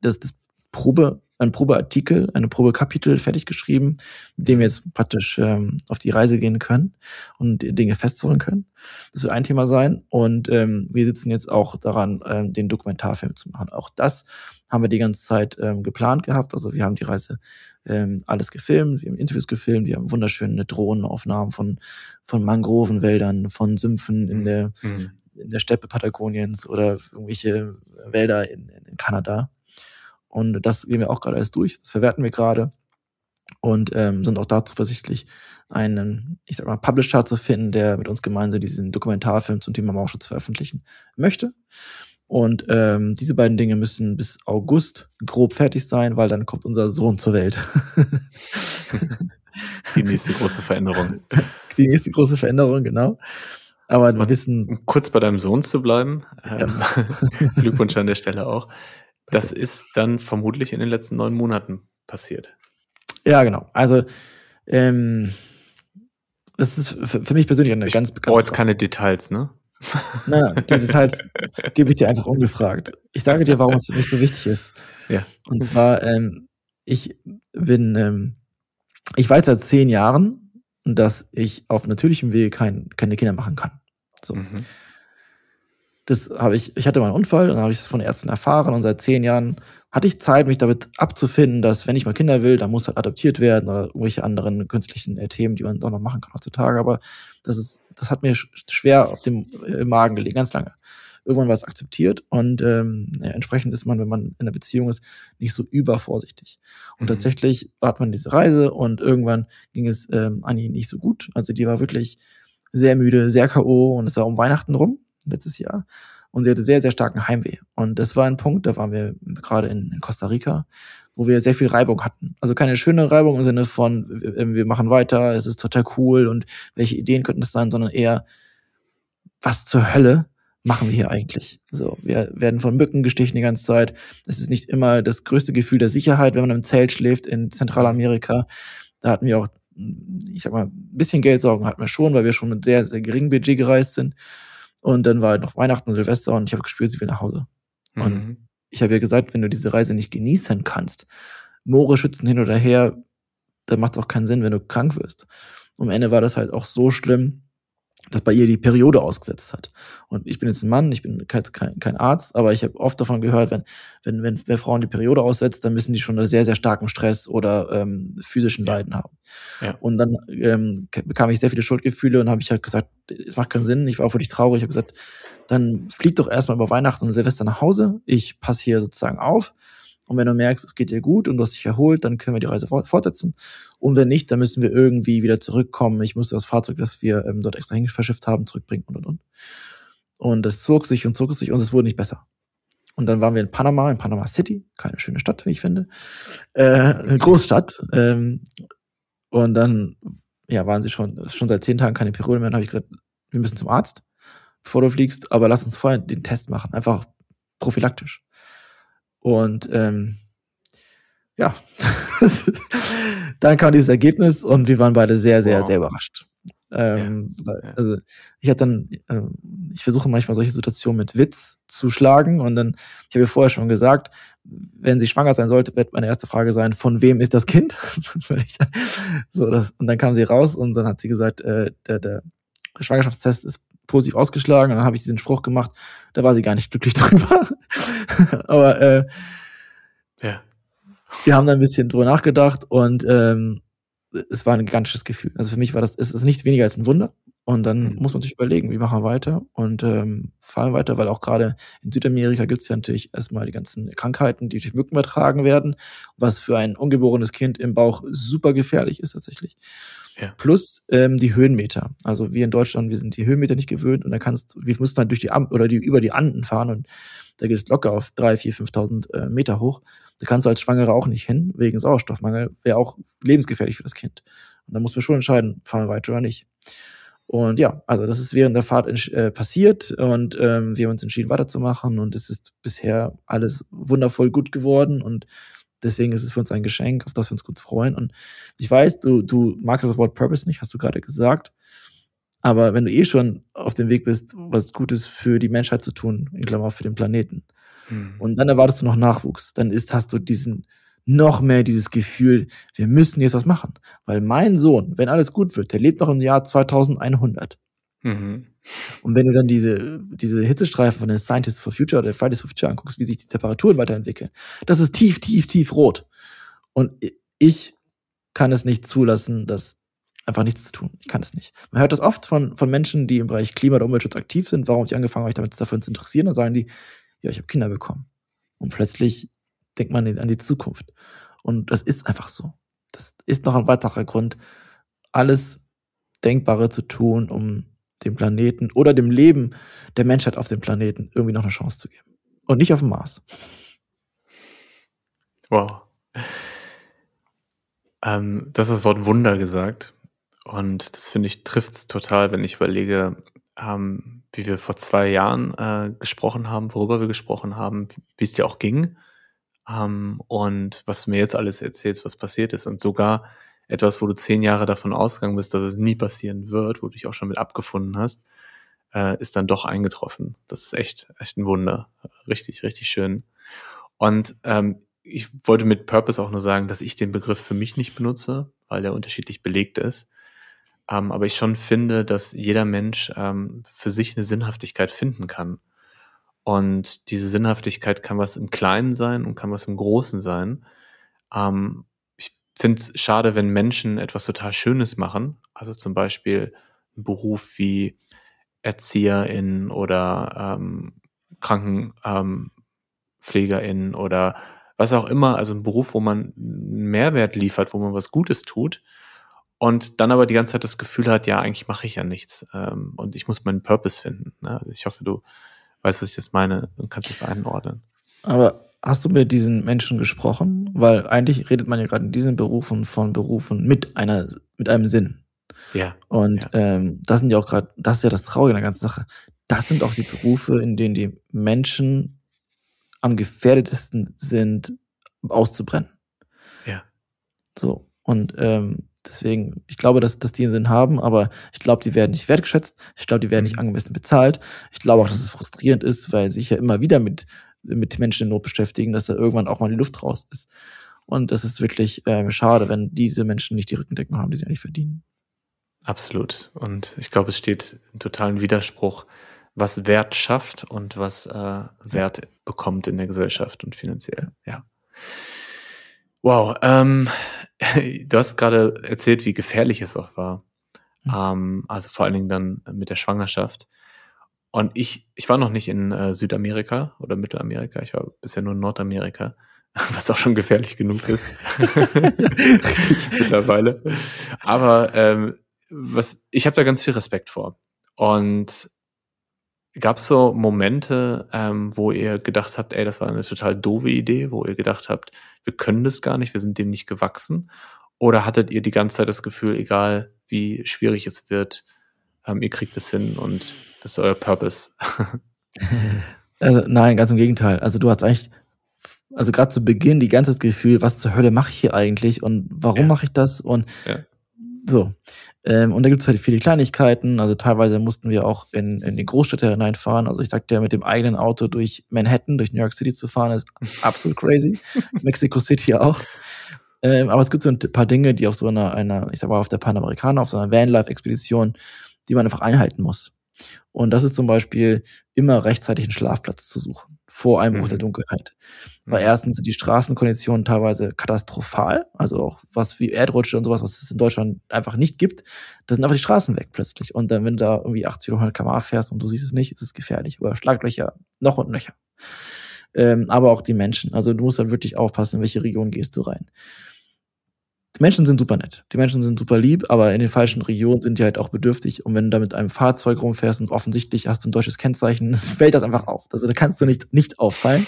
das, das Probe, ein Probeartikel, eine Probekapitel fertig geschrieben, mit dem wir jetzt praktisch ähm, auf die Reise gehen können und Dinge festholen können. Das wird ein Thema sein. Und ähm, wir sitzen jetzt auch daran, ähm, den Dokumentarfilm zu machen. Auch das haben wir die ganze Zeit ähm, geplant gehabt. Also wir haben die Reise ähm, alles gefilmt, wir haben Interviews gefilmt, wir haben wunderschöne Drohnenaufnahmen von, von Mangrovenwäldern, von Sümpfen in mhm. der, mhm. in der Steppe Patagoniens oder irgendwelche Wälder in, in Kanada. Und das gehen wir auch gerade alles durch, das verwerten wir gerade und ähm, sind auch da zuversichtlich, einen, ich sag mal, Publisher zu finden, der mit uns gemeinsam diesen Dokumentarfilm zum Thema Mauschutz veröffentlichen möchte. Und ähm, diese beiden Dinge müssen bis August grob fertig sein, weil dann kommt unser Sohn zur Welt. Die nächste große Veränderung. Die nächste große Veränderung, genau. Aber wir wissen. Um kurz bei deinem Sohn zu bleiben, ja. ähm, Glückwunsch an der Stelle auch. Das ist dann vermutlich in den letzten neun Monaten passiert. Ja, genau. Also ähm, das ist für, mich persönlich eine ich ganz bekannte. Oh, jetzt keine Details, ne? Nein, die Details gebe ich dir einfach ungefragt. Ich sage dir, warum es für mich so wichtig ist. Ja. Und zwar, ähm, ich bin, ähm, ich weiß seit zehn Jahren, dass ich auf natürlichem Wege kein, keine Kinder machen kann. So. Mhm. Das habe ich, ich hatte mal einen Unfall und dann habe ich es von Ärzten erfahren und seit zehn Jahren hatte ich Zeit, mich damit abzufinden, dass wenn ich mal Kinder will, dann muss halt adoptiert werden oder irgendwelche anderen künstlichen äh, Themen, die man doch noch machen kann heutzutage. Aber das ist, das hat mir schwer auf dem äh, Magen gelegen, ganz lange. Irgendwann war es akzeptiert und ähm, ja, entsprechend ist man, wenn man in einer Beziehung ist, nicht so übervorsichtig. Und mhm. tatsächlich hat man diese Reise und irgendwann ging es ähm, Anni nicht so gut. Also die war wirklich sehr müde, sehr K.O. und es war um Weihnachten rum, letztes Jahr und sie hatte sehr, sehr starken Heimweh. Und das war ein Punkt, da waren wir gerade in, in Costa Rica, wo wir sehr viel Reibung hatten. Also keine schöne Reibung im Sinne von, wir machen weiter, es ist total cool und welche Ideen könnten das sein, sondern eher, was zur Hölle machen wir hier eigentlich? So, wir werden von Mücken gestichen die ganze Zeit. Es ist nicht immer das größte Gefühl der Sicherheit, wenn man im Zelt schläft in Zentralamerika. Da hatten wir auch, ich sag mal, ein bisschen Geldsorgen hatten wir schon, weil wir schon mit sehr, sehr geringem Budget gereist sind. Und dann war halt noch Weihnachten, Silvester und ich habe gespürt, sie will nach Hause. Mhm. Ich habe ja gesagt, wenn du diese Reise nicht genießen kannst, Moore schützen hin oder her, dann macht es auch keinen Sinn, wenn du krank wirst. Am Ende war das halt auch so schlimm, dass bei ihr die Periode ausgesetzt hat. Und ich bin jetzt ein Mann, ich bin kein, kein Arzt, aber ich habe oft davon gehört, wenn, wenn, wenn, wenn Frauen die Periode aussetzt, dann müssen die schon einen sehr, sehr starken Stress oder ähm, physischen Leiden haben. Ja. Und dann ähm, bekam ich sehr viele Schuldgefühle und habe ich halt gesagt, es macht keinen Sinn, ich war auch wirklich traurig, ich habe gesagt, dann flieg doch erstmal über Weihnachten und Silvester nach Hause, ich passe hier sozusagen auf und wenn du merkst, es geht dir gut und du hast dich erholt, dann können wir die Reise fortsetzen. Und wenn nicht, dann müssen wir irgendwie wieder zurückkommen. Ich musste das Fahrzeug, das wir ähm, dort extra verschifft haben, zurückbringen und und und. Und das zog sich und zog sich und es wurde nicht besser. Und dann waren wir in Panama, in Panama City, keine schöne Stadt, wie ich finde, äh, eine Großstadt. Ähm, und dann ja, waren sie schon, schon seit zehn Tagen keine Periode mehr. Dann habe ich gesagt, wir müssen zum Arzt, bevor du fliegst, aber lass uns vorher den Test machen, einfach prophylaktisch. Und ähm, ja, dann kam dieses Ergebnis und wir waren beide sehr, sehr, wow. sehr überrascht. Ähm, ja, Also ich habe dann, äh, ich versuche manchmal solche Situationen mit Witz zu schlagen und dann, ich habe ja vorher schon gesagt, wenn sie schwanger sein sollte, wird meine erste Frage sein, von wem ist das Kind? so, das, und dann kam sie raus und dann hat sie gesagt, äh, der, der Schwangerschaftstest ist positiv ausgeschlagen und dann habe ich diesen Spruch gemacht, da war sie gar nicht glücklich drüber. Aber äh, ja. wir haben da ein bisschen drüber nachgedacht und ähm, es war ein gigantisches Gefühl. Also für mich war das, es ist nicht weniger als ein Wunder. Und dann mhm. muss man sich überlegen, wie machen wir weiter und ähm, fahren weiter, weil auch gerade in Südamerika gibt es ja natürlich erstmal die ganzen Krankheiten, die durch Mücken übertragen werden, was für ein ungeborenes Kind im Bauch super gefährlich ist tatsächlich. Ja. Plus ähm, die Höhenmeter. Also wir in Deutschland, wir sind die Höhenmeter nicht gewöhnt und da kannst wir müssen halt durch die Am oder die über die Anden fahren und da geht es locker auf drei, vier, 5.000 äh, Meter hoch. Da kannst du als Schwangere auch nicht hin, wegen Sauerstoffmangel. Wäre auch lebensgefährlich für das Kind. Und dann musst du schon entscheiden, fahren wir weiter oder nicht. Und ja, also das ist während der Fahrt äh, passiert und ähm, wir haben uns entschieden, weiterzumachen und es ist bisher alles wundervoll gut geworden und deswegen ist es für uns ein Geschenk, auf das wir uns gut freuen. Und ich weiß, du, du magst das Wort Purpose nicht, hast du gerade gesagt. Aber wenn du eh schon auf dem Weg bist, was Gutes für die Menschheit zu tun, in Klammer für den Planeten, mhm. und dann erwartest du noch Nachwuchs, dann ist, hast du diesen, noch mehr dieses Gefühl, wir müssen jetzt was machen. Weil mein Sohn, wenn alles gut wird, der lebt noch im Jahr 2100. Mhm. Und wenn du dann diese, diese Hitzestreifen von den Scientists for Future oder Fridays for Future anguckst, wie sich die Temperaturen weiterentwickeln, das ist tief, tief, tief rot. Und ich kann es nicht zulassen, das einfach nichts zu tun. Ich kann es nicht. Man hört das oft von, von Menschen, die im Bereich Klima- oder Umweltschutz aktiv sind, warum ich angefangen habe, mich dafür zu interessieren, dann sagen die, ja, ich habe Kinder bekommen. Und plötzlich denkt man an die Zukunft. Und das ist einfach so. Das ist noch ein weiterer Grund, alles Denkbare zu tun, um dem Planeten oder dem Leben der Menschheit auf dem Planeten irgendwie noch eine Chance zu geben. Und nicht auf dem Mars. Wow. Ähm, das ist das Wort Wunder gesagt. Und das finde ich trifft es total, wenn ich überlege, ähm, wie wir vor zwei Jahren äh, gesprochen haben, worüber wir gesprochen haben, wie es dir auch ging ähm, und was du mir jetzt alles erzählst, was passiert ist und sogar etwas, wo du zehn Jahre davon ausgegangen bist, dass es nie passieren wird, wo du dich auch schon mit abgefunden hast, äh, ist dann doch eingetroffen. Das ist echt, echt ein Wunder. Richtig, richtig schön. Und ähm, ich wollte mit Purpose auch nur sagen, dass ich den Begriff für mich nicht benutze, weil er unterschiedlich belegt ist. Ähm, aber ich schon finde, dass jeder Mensch ähm, für sich eine Sinnhaftigkeit finden kann. Und diese Sinnhaftigkeit kann was im Kleinen sein und kann was im Großen sein. Ähm, finde es schade, wenn Menschen etwas total Schönes machen. Also zum Beispiel einen Beruf wie Erzieherin oder ähm, Krankenpflegerin ähm, oder was auch immer. Also ein Beruf, wo man einen Mehrwert liefert, wo man was Gutes tut. Und dann aber die ganze Zeit das Gefühl hat, ja, eigentlich mache ich ja nichts. Ähm, und ich muss meinen Purpose finden. Ne? Also ich hoffe, du weißt, was ich jetzt meine und kannst es einordnen. Aber hast du mit diesen Menschen gesprochen? Weil eigentlich redet man ja gerade in diesen Berufen von Berufen mit einer, mit einem Sinn. Ja. Und ja. Ähm, das sind ja auch gerade, das ist ja das Traurige in der ganzen Sache. Das sind auch die Berufe, in denen die Menschen am gefährdetesten sind, auszubrennen. Ja. So. Und ähm, Deswegen, ich glaube, dass, dass die einen Sinn haben, aber ich glaube, die werden nicht wertgeschätzt. Ich glaube, die werden nicht mhm. angemessen bezahlt. Ich glaube auch, dass es frustrierend ist, weil sich ja immer wieder mit, mit Menschen in Not beschäftigen, dass da irgendwann auch mal die Luft raus ist. Und das ist wirklich äh, schade, wenn diese Menschen nicht die Rückendeckung haben, die sie eigentlich verdienen. Absolut. Und ich glaube, es steht im totalen Widerspruch, was Wert schafft und was äh, Wert bekommt in der Gesellschaft und finanziell. Ja. Wow. Ähm, du hast gerade erzählt, wie gefährlich es auch war. Mhm. Ähm, also vor allen Dingen dann mit der Schwangerschaft. Und ich, ich war noch nicht in äh, Südamerika oder Mittelamerika, ich war bisher nur in Nordamerika, was auch schon gefährlich genug ist. Mittlerweile. Aber ähm, was, ich habe da ganz viel Respekt vor. Und Gab es so Momente, ähm, wo ihr gedacht habt, ey, das war eine total doofe Idee, wo ihr gedacht habt, wir können das gar nicht, wir sind dem nicht gewachsen? Oder hattet ihr die ganze Zeit das Gefühl, egal wie schwierig es wird, ähm, ihr kriegt es hin und das ist euer Purpose? also, nein, ganz im Gegenteil. Also du hast eigentlich, also gerade zu Beginn die ganze Gefühl, was zur Hölle mache ich hier eigentlich und warum ja. mache ich das? Und ja. So. Ähm, und da gibt es halt viele Kleinigkeiten. Also teilweise mussten wir auch in, in die Großstädte hineinfahren. Also ich sagte ja, mit dem eigenen Auto durch Manhattan, durch New York City zu fahren, ist absolut crazy. Mexico City auch. Ähm, aber es gibt so ein paar Dinge, die auf so einer, einer ich sag mal, auf der Panamerikaner, auf so einer Vanlife-Expedition, die man einfach einhalten muss. Und das ist zum Beispiel immer rechtzeitig einen Schlafplatz zu suchen, vor Einbruch mhm. der Dunkelheit. Weil mhm. erstens sind die Straßenkonditionen teilweise katastrophal, also auch was wie Erdrutsche und sowas, was es in Deutschland einfach nicht gibt, da sind einfach die Straßen weg plötzlich. Und dann, wenn du da irgendwie 80 oder 100 km fährst und du siehst es nicht, ist es gefährlich. Oder Schlaglöcher, noch und nöcher. Ähm, aber auch die Menschen. Also du musst halt wirklich aufpassen, in welche Region gehst du rein die Menschen sind super nett. Die Menschen sind super lieb, aber in den falschen Regionen sind die halt auch bedürftig. Und wenn du da mit einem Fahrzeug rumfährst und offensichtlich hast du ein deutsches Kennzeichen, fällt das einfach auf. Also da kannst du nicht, nicht auffallen.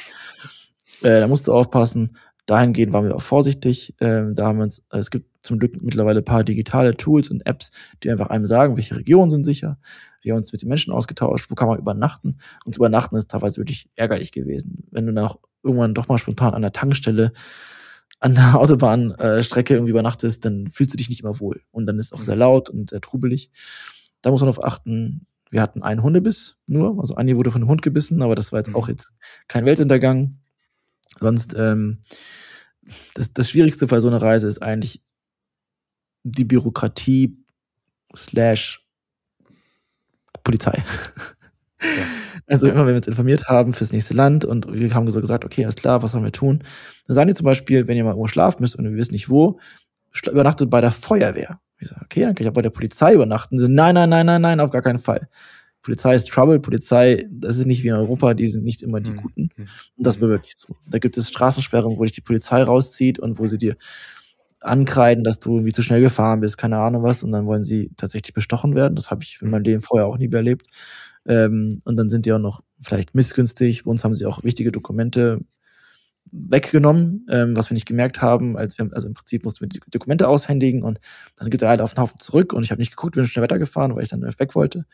Äh, da musst du aufpassen. Dahingehend waren wir auch vorsichtig. Ähm, da haben wir uns, äh, es gibt zum Glück mittlerweile ein paar digitale Tools und Apps, die einfach einem sagen, welche Regionen sind sicher. Wir haben uns mit den Menschen ausgetauscht, wo kann man übernachten. Und übernachten ist teilweise wirklich ärgerlich gewesen. Wenn du dann auch irgendwann doch mal spontan an der Tankstelle an der Autobahnstrecke irgendwie übernachtest, dann fühlst du dich nicht immer wohl. Und dann ist es auch sehr laut und sehr trubelig. Da muss man darauf achten, wir hatten einen Hundebiss nur. Also Anni wurde von einem Hund gebissen, aber das war jetzt auch mhm. jetzt kein Weltuntergang. Sonst, ähm, das, das Schwierigste bei so einer Reise ist eigentlich die Bürokratie slash Polizei. Ja. Also immer, wenn wir uns informiert haben fürs nächste Land und wir haben so gesagt, okay, alles klar, was sollen wir tun? Dann sagen die zum Beispiel, wenn ihr mal irgendwo schlafen müsst und wir wissen nicht wo, übernachtet bei der Feuerwehr. Ich sage, okay, dann kann ich auch bei der Polizei übernachten. So, nein, nein, nein, nein, nein, auf gar keinen Fall. Polizei ist Trouble, Polizei, das ist nicht wie in Europa, die sind nicht immer die mhm. Guten. Mhm. Und das wird wirklich so. Da gibt es Straßensperren, wo dich die Polizei rauszieht und wo sie dir ankreiden, dass du irgendwie zu schnell gefahren bist, keine Ahnung was, und dann wollen sie tatsächlich bestochen werden. Das habe ich in meinem Leben vorher auch nie erlebt. Ähm, und dann sind die auch noch vielleicht missgünstig. Bei uns haben sie auch wichtige Dokumente weggenommen, ähm, was wir nicht gemerkt haben. Also, also im Prinzip mussten wir die Dokumente aushändigen und dann geht er halt auf den Haufen zurück und ich habe nicht geguckt, bin schnell weitergefahren, weil ich dann weg wollte.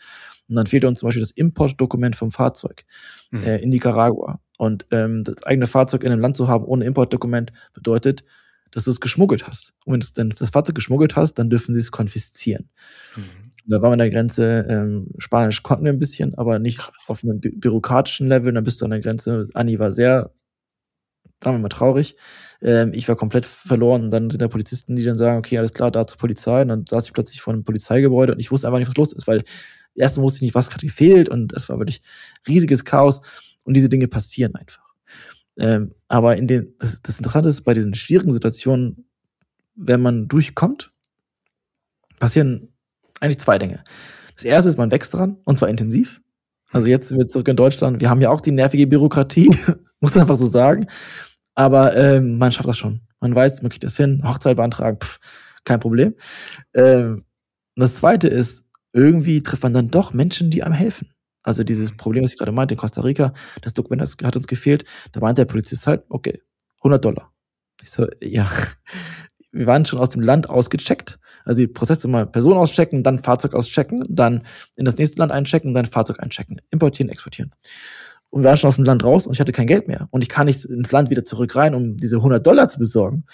Und dann fehlte uns zum Beispiel das Importdokument vom Fahrzeug mhm. äh, in Nicaragua. Und ähm, das eigene Fahrzeug in einem Land zu haben ohne Importdokument bedeutet, dass du es geschmuggelt hast. Und wenn du das Fahrzeug geschmuggelt hast, dann dürfen sie es konfiszieren. Mhm. Da waren wir an der Grenze, ähm, Spanisch konnten wir ein bisschen, aber nicht Krass. auf einem bü bürokratischen Level. Dann bist du an der Grenze. Anni war sehr, sagen wir mal, traurig. Ähm, ich war komplett verloren. Und dann sind da Polizisten, die dann sagen, okay, alles klar, da zur Polizei. Und dann saß ich plötzlich vor einem Polizeigebäude und ich wusste einfach nicht, was los ist, weil erstmal wusste ich nicht, was gerade gefehlt und es war wirklich riesiges Chaos. Und diese Dinge passieren einfach. Ähm, aber in den, das, das Interessante ist, bei diesen schwierigen Situationen, wenn man durchkommt, passieren eigentlich zwei Dinge. Das erste ist, man wächst dran und zwar intensiv. Also jetzt sind wir zurück in Deutschland. Wir haben ja auch die nervige Bürokratie, muss man einfach so sagen. Aber ähm, man schafft das schon. Man weiß, man kriegt das hin. Hochzeit beantragen, pff, kein Problem. Ähm, das zweite ist, irgendwie trifft man dann doch Menschen, die einem helfen. Also dieses Problem, was ich gerade meinte, in Costa Rica, das Dokument hat uns gefehlt. Da meinte der Polizist halt, okay, 100 Dollar. Ich so, ja, wir waren schon aus dem Land ausgecheckt. Also die Prozesse mal Person auschecken, dann Fahrzeug auschecken, dann in das nächste Land einchecken, dann Fahrzeug einchecken, importieren, exportieren. Und wir waren schon aus dem Land raus und ich hatte kein Geld mehr. Und ich kann nicht ins Land wieder zurück rein, um diese 100 Dollar zu besorgen.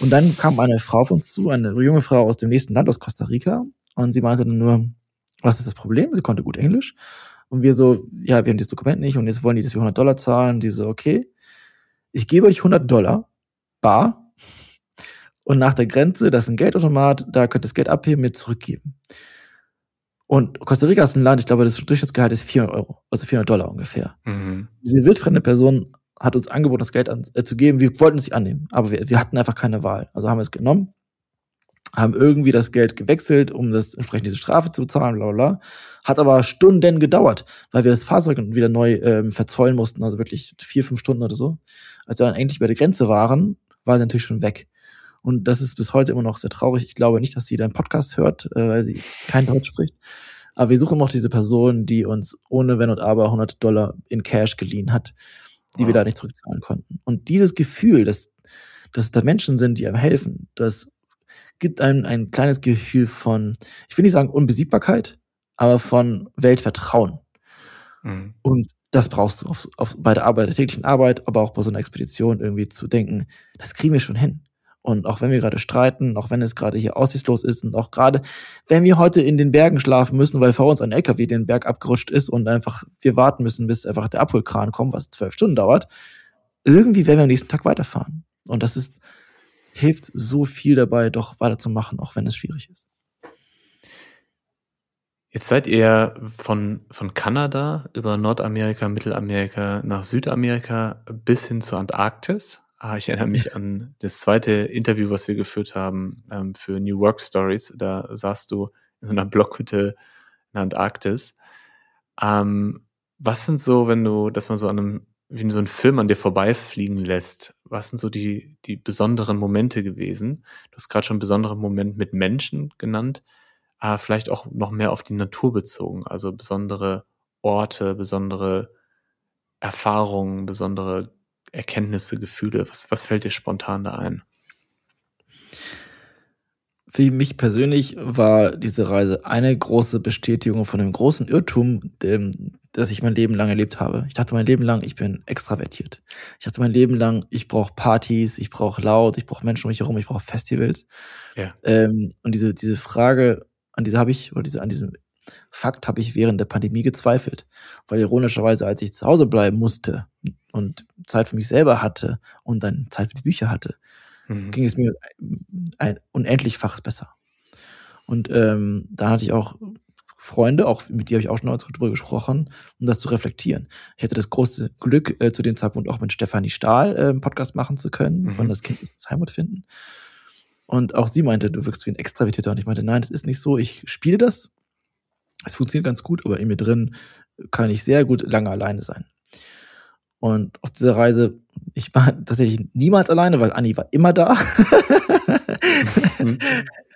Und dann kam eine Frau auf uns zu, eine junge Frau aus dem nächsten Land, aus Costa Rica. Und sie meinte dann nur, was ist das Problem? Sie konnte gut Englisch. Und wir so, ja, wir haben dieses Dokument nicht und jetzt wollen die, dass wir 100 Dollar zahlen. Die so, okay, ich gebe euch 100 Dollar, bar, und nach der Grenze, das ist ein Geldautomat, da könnt ihr das Geld abheben, mir zurückgeben. Und Costa Rica ist ein Land, ich glaube, das Durchschnittsgehalt ist 400 Euro, also 400 Dollar ungefähr. Mhm. Diese wildfremde Person hat uns angeboten, das Geld an, äh, zu geben. Wir wollten es nicht annehmen, aber wir, wir hatten einfach keine Wahl. Also haben wir es genommen, haben irgendwie das Geld gewechselt, um das entsprechend diese Strafe zu bezahlen, bla bla bla. Hat aber Stunden gedauert, weil wir das Fahrzeug wieder neu ähm, verzollen mussten, also wirklich vier, fünf Stunden oder so. Als wir dann eigentlich bei der Grenze waren, war sie natürlich schon weg. Und das ist bis heute immer noch sehr traurig. Ich glaube nicht, dass sie deinen Podcast hört, äh, weil sie kein Deutsch spricht. Aber wir suchen noch diese Person, die uns ohne Wenn und Aber 100 Dollar in Cash geliehen hat, die wow. wir da nicht zurückzahlen konnten. Und dieses Gefühl, dass, dass da Menschen sind, die einem helfen, das gibt einem ein kleines Gefühl von, ich will nicht sagen Unbesiegbarkeit, aber von Weltvertrauen. Mhm. Und das brauchst du auf, auf, bei der Arbeit, der täglichen Arbeit, aber auch bei so einer Expedition irgendwie zu denken, das kriegen wir schon hin. Und auch wenn wir gerade streiten, auch wenn es gerade hier aussichtslos ist und auch gerade, wenn wir heute in den Bergen schlafen müssen, weil vor uns ein LKW den Berg abgerutscht ist und einfach wir warten müssen, bis einfach der Abholkran kommt, was zwölf Stunden dauert, irgendwie werden wir am nächsten Tag weiterfahren. Und das ist, hilft so viel dabei, doch weiterzumachen, auch wenn es schwierig ist. Jetzt seid ihr von, von Kanada über Nordamerika, Mittelamerika nach Südamerika bis hin zur Antarktis. Ah, ich erinnere mich an das zweite Interview, was wir geführt haben ähm, für New Work Stories. Da saßt du in so einer Blockhütte in der Antarktis. Ähm, was sind so, wenn du, dass man so an einem, wie so ein Film an dir vorbeifliegen lässt, was sind so die, die besonderen Momente gewesen? Du hast gerade schon einen besonderen Moment mit Menschen genannt aber vielleicht auch noch mehr auf die Natur bezogen, also besondere Orte, besondere Erfahrungen, besondere Erkenntnisse, Gefühle. Was, was fällt dir spontan da ein? Für mich persönlich war diese Reise eine große Bestätigung von dem großen Irrtum, dem, das ich mein Leben lang erlebt habe. Ich dachte mein Leben lang, ich bin extravertiert. Ich dachte mein Leben lang, ich brauche Partys, ich brauche laut, ich brauche Menschen um mich herum, ich brauche Festivals. Ja. Ähm, und diese, diese Frage, an dieser habe ich, oder diese, an diesem Fakt habe ich während der Pandemie gezweifelt. Weil ironischerweise, als ich zu Hause bleiben musste und Zeit für mich selber hatte und dann Zeit für die Bücher hatte, mhm. ging es mir ein unendlichfaches besser. Und ähm, da hatte ich auch Freunde, auch mit die habe ich auch schon mal drüber gesprochen, um das zu reflektieren. Ich hatte das große Glück, äh, zu dem Zeitpunkt auch mit Stefanie Stahl äh, einen Podcast machen zu können, mhm. von Das Kind ins Heimat finden. Und auch sie meinte, du wirkst wie ein Extravertierter. Und ich meinte, nein, das ist nicht so. Ich spiele das. Es funktioniert ganz gut, aber in mir drin kann ich sehr gut lange alleine sein. Und auf dieser Reise, ich war tatsächlich niemals alleine, weil Anni war immer da.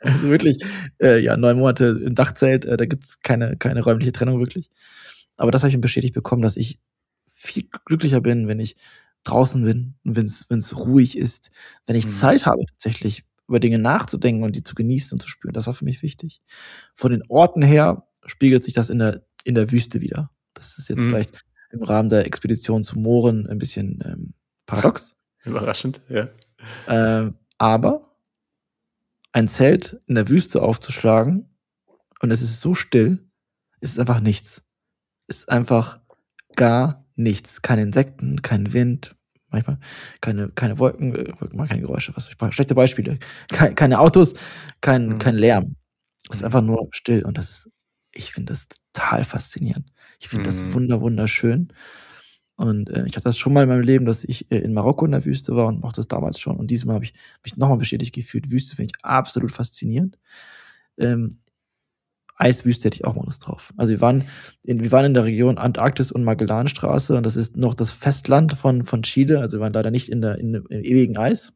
also wirklich, äh, ja, neun Monate im Dachzelt, äh, da gibt's keine, keine räumliche Trennung wirklich. Aber das habe ich bestätigt bekommen, dass ich viel glücklicher bin, wenn ich draußen bin, wenn es ruhig ist, wenn ich mhm. Zeit habe, tatsächlich über Dinge nachzudenken und die zu genießen und zu spüren. Das war für mich wichtig. Von den Orten her spiegelt sich das in der, in der Wüste wieder. Das ist jetzt mhm. vielleicht im Rahmen der Expedition zu Mooren ein bisschen ähm, paradox. Überraschend, ja. Ähm, aber ein Zelt in der Wüste aufzuschlagen und es ist so still, es ist einfach nichts. Es ist einfach gar nichts. Keine Insekten, kein Wind, manchmal keine, keine Wolken, äh, Wolken mal keine Geräusche, was ich schlechte Beispiele. Keine, keine Autos, kein, mhm. kein Lärm. Es ist einfach nur still und das ich finde das total faszinierend. Ich finde mhm. das wunder, wunderschön. Und äh, ich hatte das schon mal in meinem Leben, dass ich äh, in Marokko in der Wüste war und mochte das damals schon. Und diesmal habe ich mich nochmal bestätigt gefühlt. Wüste finde ich absolut faszinierend. Ähm, Eiswüste hätte ich auch mal Lust drauf. Also wir waren in, wir waren in der Region Antarktis und Magellanstraße und das ist noch das Festland von, von Chile. Also wir waren leider nicht in der, in, im ewigen Eis.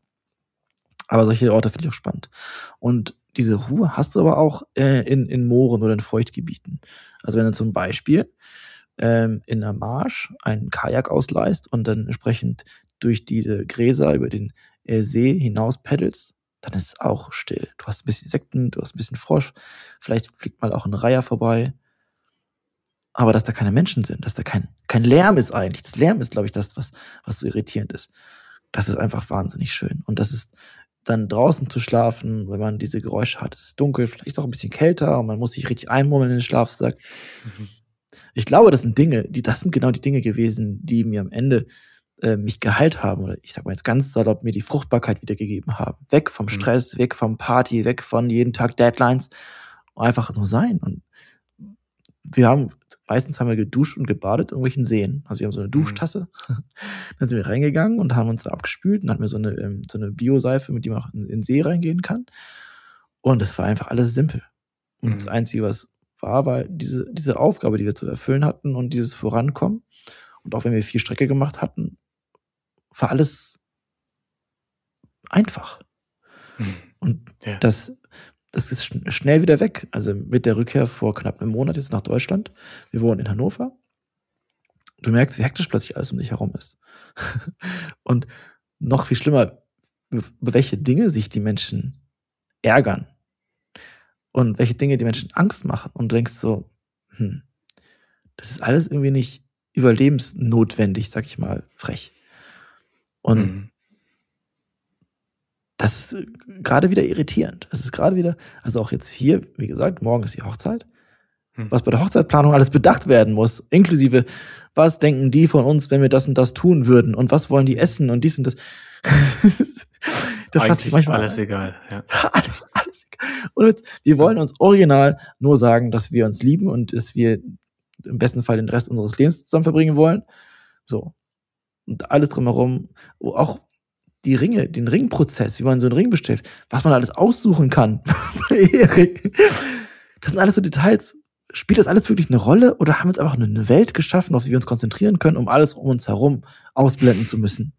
Aber solche Orte finde ich auch spannend. Und diese Ruhe hast du aber auch äh, in, in Mooren oder in Feuchtgebieten. Also wenn du zum Beispiel ähm, in der Marsch einen Kajak ausleihst und dann entsprechend durch diese Gräser über den äh, See hinaus peddelst, dann ist es auch still. Du hast ein bisschen Insekten, du hast ein bisschen Frosch, vielleicht fliegt mal auch ein Reiher vorbei. Aber dass da keine Menschen sind, dass da kein, kein Lärm ist eigentlich. Das Lärm ist, glaube ich, das, was, was so irritierend ist. Das ist einfach wahnsinnig schön. Und das ist dann draußen zu schlafen, wenn man diese Geräusche hat. Es ist dunkel, vielleicht ist es auch ein bisschen kälter und man muss sich richtig einmurmeln in den Schlafsack. Mhm. Ich glaube, das sind Dinge, die, das sind genau die Dinge gewesen, die mir am Ende äh, mich geheilt haben oder ich sag mal jetzt ganz salopp mir die Fruchtbarkeit wiedergegeben haben. Weg vom mhm. Stress, weg vom Party, weg von jeden Tag Deadlines. Einfach nur sein. Und wir haben, meistens haben wir geduscht und gebadet in irgendwelchen Seen. Also wir haben so eine mhm. Duschtasse. Mhm. Dann sind wir reingegangen und haben uns da abgespült und hatten wir so eine, ähm, so eine Bioseife, mit die man auch in, in den See reingehen kann. Und das war einfach alles simpel. Und mhm. das Einzige, was war, war diese, diese Aufgabe, die wir zu erfüllen hatten und dieses Vorankommen. Und auch wenn wir viel Strecke gemacht hatten, war alles einfach. Mhm. Und ja. das, das ist schnell wieder weg. Also mit der Rückkehr vor knapp einem Monat jetzt nach Deutschland. Wir wohnen in Hannover. Du merkst, wie hektisch plötzlich alles um dich herum ist. Und noch viel schlimmer, über welche Dinge sich die Menschen ärgern. Und welche Dinge die Menschen Angst machen. Und du denkst so, hm, das ist alles irgendwie nicht überlebensnotwendig, sag ich mal, frech. Und mhm. Das ist gerade wieder irritierend. Es ist gerade wieder, also auch jetzt hier, wie gesagt, morgen ist die Hochzeit. Hm. Was bei der Hochzeitplanung alles bedacht werden muss, inklusive, was denken die von uns, wenn wir das und das tun würden und was wollen die essen und dies und das. das Eigentlich manchmal alles egal. Ja. alles, alles egal. Und jetzt, wir wollen uns original nur sagen, dass wir uns lieben und dass wir im besten Fall den Rest unseres Lebens zusammen verbringen wollen. So. Und alles drumherum, auch die Ringe, den Ringprozess, wie man so einen Ring bestellt, was man alles aussuchen kann. das sind alles so Details. Spielt das alles wirklich eine Rolle oder haben wir uns einfach eine Welt geschaffen, auf die wir uns konzentrieren können, um alles um uns herum ausblenden zu müssen?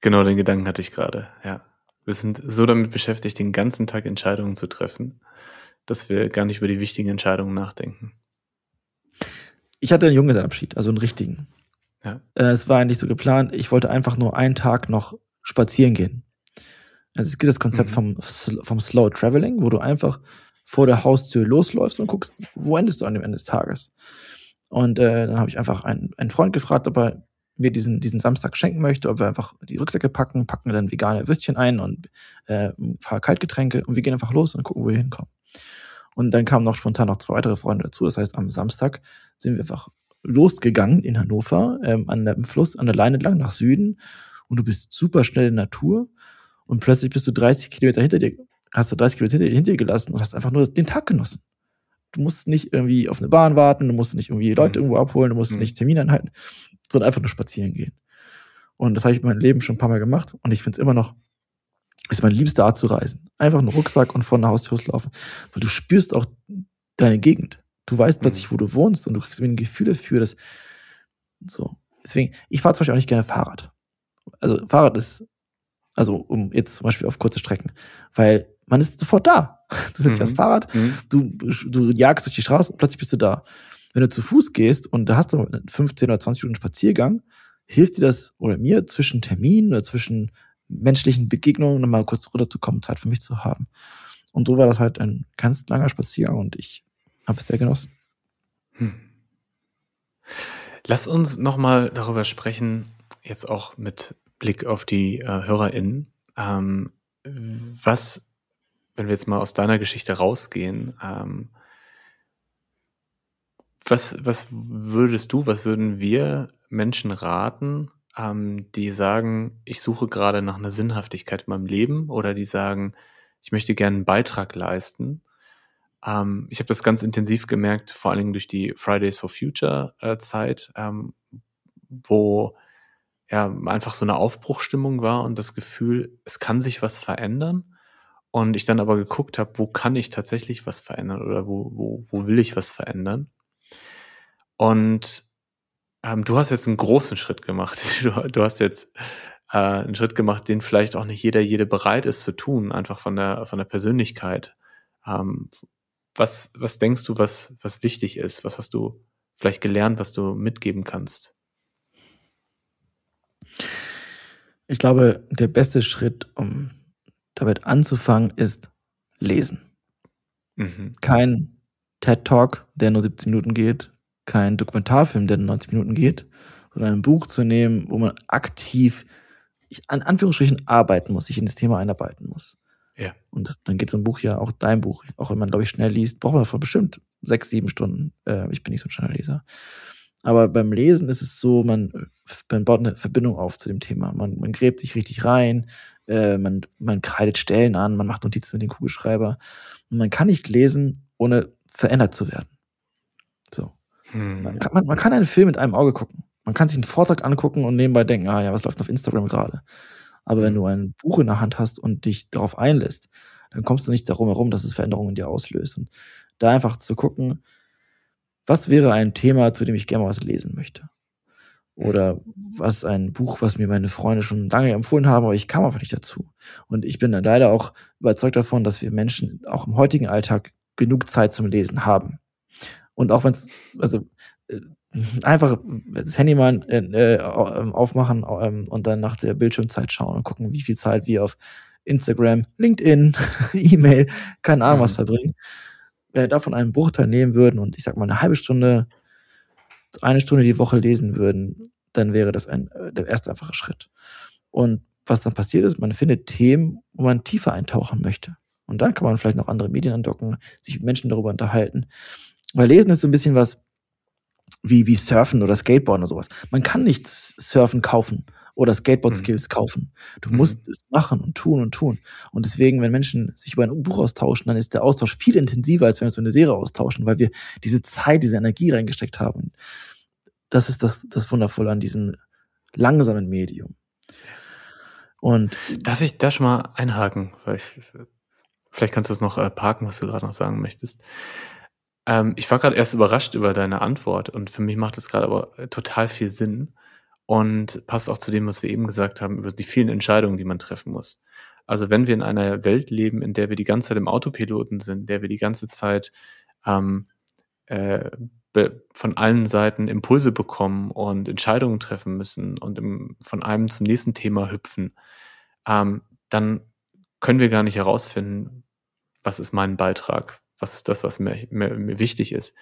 Genau den Gedanken hatte ich gerade, ja. Wir sind so damit beschäftigt, den ganzen Tag Entscheidungen zu treffen, dass wir gar nicht über die wichtigen Entscheidungen nachdenken. Ich hatte einen Junggesellenabschied, also einen richtigen. Ja. Äh, es war eigentlich so geplant, ich wollte einfach nur einen Tag noch spazieren gehen. Also es gibt das Konzept mhm. vom, vom Slow Traveling, wo du einfach vor der Haustür losläufst und guckst, wo endest du an dem Ende des Tages. Und äh, dann habe ich einfach einen, einen Freund gefragt, ob er mir diesen, diesen Samstag schenken möchte, ob wir einfach die Rucksäcke packen, packen dann vegane Würstchen ein und äh, ein paar Kaltgetränke und wir gehen einfach los und gucken, wo wir hinkommen. Und dann kamen noch spontan noch zwei weitere Freunde dazu. Das heißt, am Samstag sind wir einfach losgegangen in Hannover, ähm, an dem Fluss, an der Leine lang nach Süden und du bist super schnell in Natur und plötzlich bist du 30 Kilometer hinter dir, hast du 30 Kilometer hinter dir gelassen und hast einfach nur den Tag genossen. Du musst nicht irgendwie auf eine Bahn warten, du musst nicht irgendwie Leute mhm. irgendwo abholen, du musst mhm. nicht Termine einhalten, sondern einfach nur spazieren gehen. Und das habe ich in meinem Leben schon ein paar Mal gemacht und ich finde es immer noch, ist meine liebste Art zu reisen. Einfach einen Rucksack und vor der Haustür laufen, weil du spürst auch deine Gegend. Du weißt plötzlich, mhm. wo du wohnst und du kriegst ein Gefühl dafür, dass so. Deswegen, ich fahre zum Beispiel auch nicht gerne Fahrrad. Also Fahrrad ist, also um jetzt zum Beispiel auf kurze Strecken, weil man ist sofort da. Du sitzt mhm. aufs Fahrrad, mhm. du, du jagst durch die Straße und plötzlich bist du da. Wenn du zu Fuß gehst und da hast du 15 oder 20 Minuten Spaziergang, hilft dir das oder mir zwischen Terminen oder zwischen menschlichen Begegnungen nochmal kurz runterzukommen, Zeit für mich zu haben. Und so war das halt ein ganz langer Spaziergang und ich habe es sehr genossen. Hm. Lass uns nochmal darüber sprechen, jetzt auch mit Blick auf die äh, HörerInnen. Ähm, was, wenn wir jetzt mal aus deiner Geschichte rausgehen, ähm, was, was würdest du, was würden wir Menschen raten, ähm, die sagen, ich suche gerade nach einer Sinnhaftigkeit in meinem Leben oder die sagen, ich möchte gerne einen Beitrag leisten ähm, ich habe das ganz intensiv gemerkt, vor allen Dingen durch die Fridays for Future äh, Zeit, ähm, wo ja einfach so eine Aufbruchstimmung war und das Gefühl, es kann sich was verändern. Und ich dann aber geguckt habe, wo kann ich tatsächlich was verändern oder wo, wo, wo will ich was verändern? Und ähm, du hast jetzt einen großen Schritt gemacht. Du, du hast jetzt äh, einen Schritt gemacht, den vielleicht auch nicht jeder, jede bereit ist zu tun, einfach von der, von der Persönlichkeit, ähm, was, was denkst du, was, was wichtig ist? Was hast du vielleicht gelernt, was du mitgeben kannst? Ich glaube, der beste Schritt, um damit anzufangen, ist lesen. Mhm. Kein TED Talk, der nur 17 Minuten geht, kein Dokumentarfilm, der nur 90 Minuten geht, sondern ein Buch zu nehmen, wo man aktiv, an Anführungsstrichen, arbeiten muss, sich in das Thema einarbeiten muss. Ja. Und das, dann geht so ein Buch ja, auch dein Buch, auch wenn man, glaube ich, schnell liest, braucht man davon bestimmt sechs, sieben Stunden. Äh, ich bin nicht so ein schneller Leser. Aber beim Lesen ist es so, man, man baut eine Verbindung auf zu dem Thema. Man, man gräbt sich richtig rein, äh, man, man kreidet Stellen an, man macht Notizen mit dem Kugelschreiber. Und man kann nicht lesen, ohne verändert zu werden. So. Hm. Man, kann, man, man kann einen Film mit einem Auge gucken. Man kann sich einen Vortrag angucken und nebenbei denken, ah ja, was läuft auf Instagram gerade? Aber wenn du ein Buch in der Hand hast und dich darauf einlässt, dann kommst du nicht darum herum, dass es Veränderungen in dir auslöst. Und da einfach zu gucken, was wäre ein Thema, zu dem ich gerne mal was lesen möchte? Oder was ein Buch, was mir meine Freunde schon lange empfohlen haben, aber ich kam einfach nicht dazu. Und ich bin dann leider auch überzeugt davon, dass wir Menschen auch im heutigen Alltag genug Zeit zum Lesen haben. Und auch wenn es, also äh, einfach das Handy mal äh, äh aufmachen ähm, und dann nach der Bildschirmzeit schauen und gucken, wie viel Zeit wir auf Instagram, LinkedIn, E-Mail, keine Ahnung was mhm. verbringen. Wenn wir davon einen Bruchteil nehmen würden und ich sag mal eine halbe Stunde, eine Stunde die Woche lesen würden, dann wäre das ein, äh, der erste einfache Schritt. Und was dann passiert ist, man findet Themen, wo man tiefer eintauchen möchte. Und dann kann man vielleicht noch andere Medien andocken, sich mit Menschen darüber unterhalten. Weil Lesen ist so ein bisschen was wie, wie Surfen oder Skateboarden oder sowas. Man kann nicht Surfen kaufen oder Skateboard-Skills mhm. kaufen. Du mhm. musst es machen und tun und tun. Und deswegen, wenn Menschen sich über ein Buch austauschen, dann ist der Austausch viel intensiver, als wenn wir so eine Serie austauschen, weil wir diese Zeit, diese Energie reingesteckt haben. Das ist das, das Wundervolle an diesem langsamen Medium. Und darf ich da schon mal einhaken, weil ich vielleicht kannst du das noch äh, parken, was du gerade noch sagen möchtest. Ähm, ich war gerade erst überrascht über deine Antwort und für mich macht es gerade aber äh, total viel Sinn und passt auch zu dem, was wir eben gesagt haben über die vielen Entscheidungen, die man treffen muss. Also wenn wir in einer Welt leben, in der wir die ganze Zeit im Autopiloten sind, in der wir die ganze Zeit ähm, äh, von allen Seiten Impulse bekommen und Entscheidungen treffen müssen und im, von einem zum nächsten Thema hüpfen, ähm, dann können wir gar nicht herausfinden, was ist mein Beitrag, was ist das, was mir, mir, mir wichtig ist.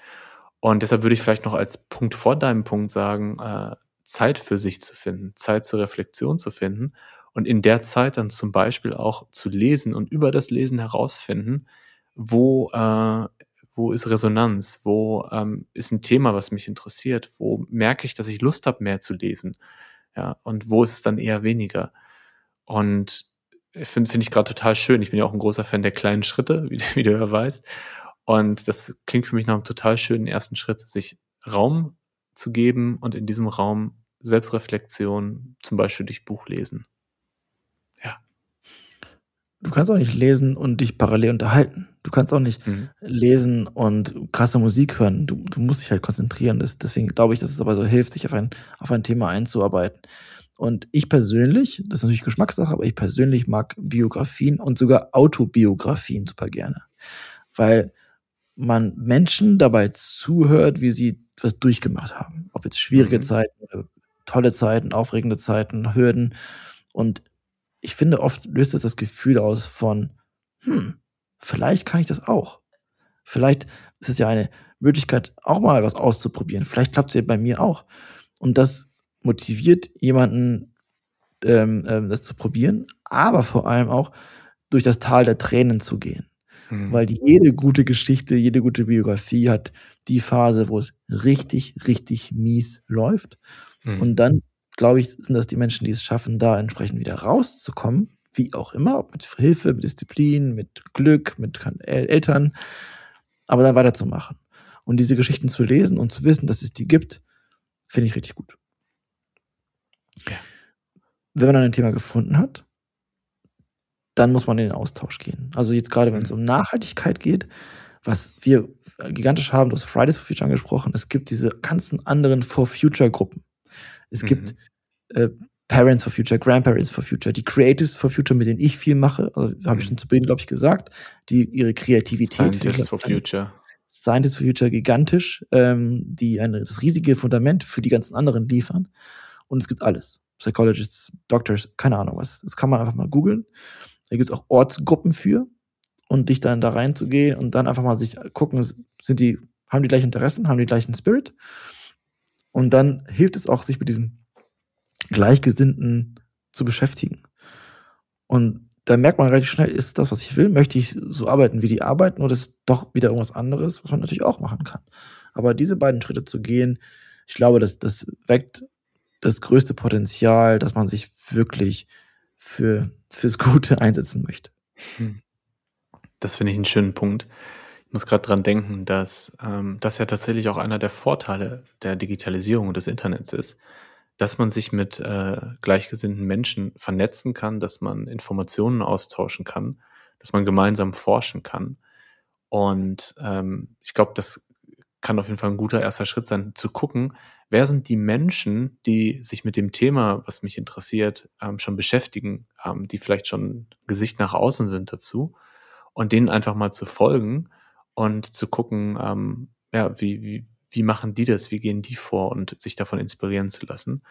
Und deshalb würde ich vielleicht noch als Punkt vor deinem Punkt sagen, äh, Zeit für sich zu finden, Zeit zur Reflexion zu finden und in der Zeit dann zum Beispiel auch zu lesen und über das Lesen herausfinden, wo, äh, wo ist Resonanz, wo ähm, ist ein Thema, was mich interessiert, wo merke ich, dass ich Lust habe, mehr zu lesen, ja, und wo ist es dann eher weniger. Und finde find ich gerade total schön. Ich bin ja auch ein großer Fan der kleinen Schritte, wie, wie du ja weißt. Und das klingt für mich nach einem total schönen ersten Schritt, sich Raum zu geben und in diesem Raum Selbstreflexion, zum Beispiel durch Buch lesen. Ja. Du kannst auch nicht lesen und dich parallel unterhalten. Du kannst auch nicht mhm. lesen und krasse Musik hören. Du, du musst dich halt konzentrieren. Das, deswegen glaube ich, dass es aber so hilft, sich auf ein, auf ein Thema einzuarbeiten. Und ich persönlich, das ist natürlich Geschmackssache, aber ich persönlich mag Biografien und sogar Autobiografien super gerne. Weil man Menschen dabei zuhört, wie sie was durchgemacht haben. Ob jetzt schwierige mhm. Zeiten, tolle Zeiten, aufregende Zeiten, Hürden. Und ich finde, oft löst es das Gefühl aus von, hm, vielleicht kann ich das auch. Vielleicht ist es ja eine Möglichkeit, auch mal was auszuprobieren. Vielleicht klappt es ja bei mir auch. Und das motiviert jemanden, ähm, ähm, das zu probieren, aber vor allem auch durch das Tal der Tränen zu gehen. Mhm. Weil jede gute Geschichte, jede gute Biografie hat die Phase, wo es richtig, richtig mies läuft. Mhm. Und dann, glaube ich, sind das die Menschen, die es schaffen, da entsprechend wieder rauszukommen, wie auch immer, ob mit Hilfe, mit Disziplin, mit Glück, mit Eltern, aber dann weiterzumachen. Und diese Geschichten zu lesen und zu wissen, dass es die gibt, finde ich richtig gut. Ja. Wenn man dann ein Thema gefunden hat, dann muss man in den Austausch gehen. Also jetzt gerade, wenn es mhm. um Nachhaltigkeit geht, was wir gigantisch haben, du hast Fridays for Future angesprochen, es gibt diese ganzen anderen For Future Gruppen. Es mhm. gibt äh, Parents for Future, Grandparents for Future, die Creatives for Future, mit denen ich viel mache, also, habe ich mhm. schon zu Beginn, glaube ich, gesagt, die ihre Kreativität. Scientists for Future. Scientists for Future gigantisch, ähm, die ein, das riesige Fundament für die ganzen anderen liefern. Und es gibt alles. Psychologists, Doctors, keine Ahnung was. Das kann man einfach mal googeln. Da gibt es auch Ortsgruppen für und dich dann da reinzugehen und dann einfach mal sich gucken, sind die, haben die gleichen Interessen, haben die gleichen Spirit. Und dann hilft es auch, sich mit diesen Gleichgesinnten zu beschäftigen. Und da merkt man relativ schnell, ist das, was ich will? Möchte ich so arbeiten, wie die arbeiten, oder ist doch wieder irgendwas anderes, was man natürlich auch machen kann? Aber diese beiden Schritte zu gehen, ich glaube, das, das weckt das größte Potenzial, dass man sich wirklich für, fürs Gute einsetzen möchte. Das finde ich einen schönen Punkt. Ich muss gerade dran denken, dass ähm, das ja tatsächlich auch einer der Vorteile der Digitalisierung und des Internets ist, dass man sich mit äh, gleichgesinnten Menschen vernetzen kann, dass man Informationen austauschen kann, dass man gemeinsam forschen kann. Und ähm, ich glaube, das kann auf jeden Fall ein guter erster Schritt sein, zu gucken, wer sind die Menschen, die sich mit dem Thema, was mich interessiert, ähm, schon beschäftigen, ähm, die vielleicht schon Gesicht nach außen sind dazu und denen einfach mal zu folgen und zu gucken, ähm, ja, wie, wie, wie machen die das, wie gehen die vor und sich davon inspirieren zu lassen.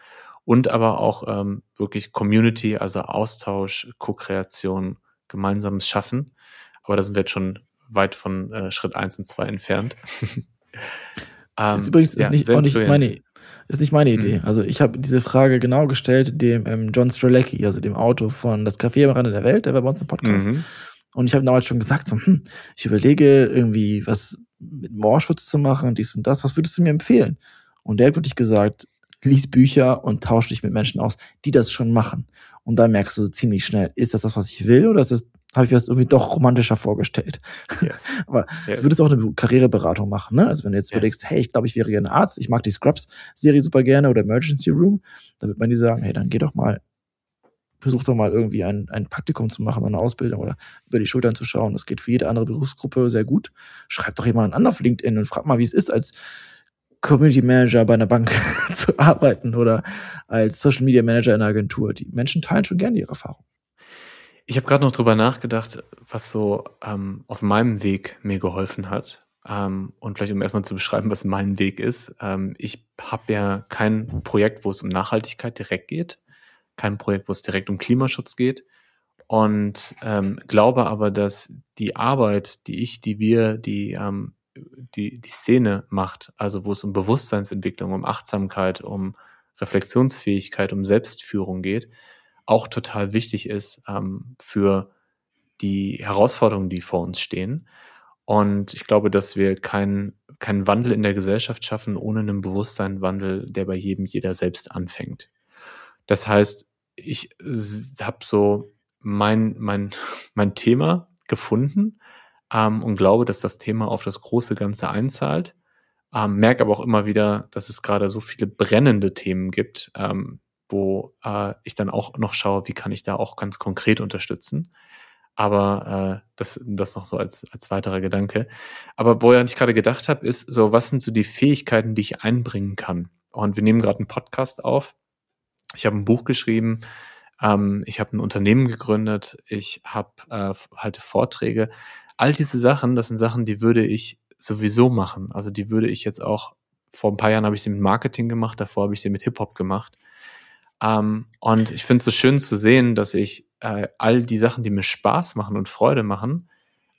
Und aber auch ähm, wirklich Community, also Austausch, Co-Kreation, gemeinsames Schaffen. Aber da sind wir jetzt schon weit von äh, Schritt eins und zwei entfernt. das ist ähm, übrigens ja, nicht, auch nicht meine Ist nicht meine Idee. Mhm. Also ich habe diese Frage genau gestellt dem ähm, John Strelecki, also dem Autor von Das Café am Rande der Welt, der war bei uns im Podcast. Mhm. Und ich habe damals schon gesagt, so, hm, ich überlege irgendwie, was mit Moorschutz zu machen, dies und das. Was würdest du mir empfehlen? Und der hat wirklich gesagt, lies Bücher und tausch dich mit Menschen aus, die das schon machen. Und dann merkst du ziemlich schnell, ist das das, was ich will, oder ist das habe ich mir das irgendwie doch romantischer vorgestellt. Yes. Aber yes. du würdest auch eine Karriereberatung machen, ne? Also wenn du jetzt ja. überlegst, hey, ich glaube, ich wäre gerne Arzt, ich mag die Scrubs-Serie super gerne oder Emergency Room, dann wird man dir sagen, hey, dann geh doch mal, versuch doch mal irgendwie ein, ein Praktikum zu machen, eine Ausbildung oder über die Schultern zu schauen. Das geht für jede andere Berufsgruppe sehr gut. Schreib doch jemanden an auf LinkedIn und frag mal, wie es ist, als Community Manager bei einer Bank zu arbeiten oder als Social Media Manager in einer Agentur. Die Menschen teilen schon gerne ihre Erfahrung. Ich habe gerade noch drüber nachgedacht, was so ähm, auf meinem Weg mir geholfen hat. Ähm, und vielleicht um erstmal zu beschreiben, was mein Weg ist. Ähm, ich habe ja kein Projekt, wo es um Nachhaltigkeit direkt geht, kein Projekt, wo es direkt um Klimaschutz geht. Und ähm, glaube aber, dass die Arbeit, die ich, die wir, die ähm, die, die Szene macht, also wo es um Bewusstseinsentwicklung, um Achtsamkeit, um Reflexionsfähigkeit, um Selbstführung geht, auch total wichtig ist ähm, für die Herausforderungen, die vor uns stehen. Und ich glaube, dass wir keinen keinen Wandel in der Gesellschaft schaffen ohne einen Bewusstseinswandel, der bei jedem jeder selbst anfängt. Das heißt, ich habe so mein, mein, mein Thema gefunden ähm, und glaube, dass das Thema auf das große Ganze einzahlt. Ähm, merke aber auch immer wieder, dass es gerade so viele brennende Themen gibt, ähm, wo äh, ich dann auch noch schaue, wie kann ich da auch ganz konkret unterstützen. Aber äh, das, das noch so als, als weiterer Gedanke. Aber wo ich gerade gedacht habe, ist so, was sind so die Fähigkeiten, die ich einbringen kann? Und wir nehmen gerade einen Podcast auf. Ich habe ein Buch geschrieben, ähm, ich habe ein Unternehmen gegründet, ich habe äh, halte Vorträge all diese Sachen, das sind Sachen, die würde ich sowieso machen. Also die würde ich jetzt auch, vor ein paar Jahren habe ich sie mit Marketing gemacht, davor habe ich sie mit Hip-Hop gemacht. Ähm, und ich finde es so schön zu sehen, dass ich äh, all die Sachen, die mir Spaß machen und Freude machen,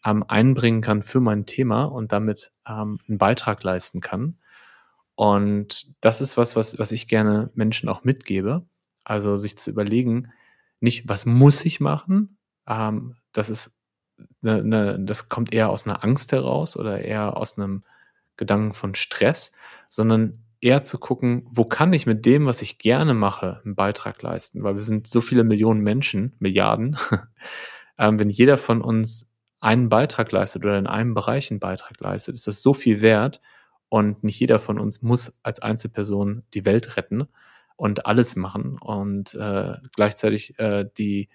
ähm, einbringen kann für mein Thema und damit ähm, einen Beitrag leisten kann. Und das ist was, was, was ich gerne Menschen auch mitgebe. Also sich zu überlegen, nicht, was muss ich machen? Ähm, das ist eine, eine, das kommt eher aus einer Angst heraus oder eher aus einem Gedanken von Stress, sondern eher zu gucken, wo kann ich mit dem, was ich gerne mache, einen Beitrag leisten, weil wir sind so viele Millionen Menschen, Milliarden. ähm, wenn jeder von uns einen Beitrag leistet oder in einem Bereich einen Beitrag leistet, ist das so viel wert und nicht jeder von uns muss als Einzelperson die Welt retten und alles machen und äh, gleichzeitig äh, die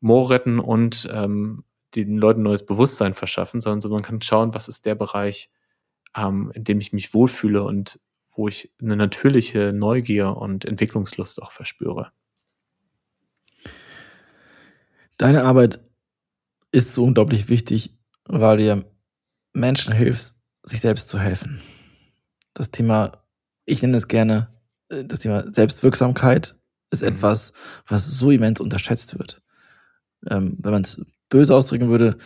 Moor retten und ähm, den Leuten neues Bewusstsein verschaffen, sondern so man kann schauen, was ist der Bereich, ähm, in dem ich mich wohlfühle und wo ich eine natürliche Neugier und Entwicklungslust auch verspüre. Deine Arbeit ist so unglaublich wichtig, weil dir Menschen hilfst, sich selbst zu helfen. Das Thema, ich nenne es gerne, äh, das Thema Selbstwirksamkeit ist mhm. etwas, was so immens unterschätzt wird. Ähm, wenn man es böse ausdrücken würde,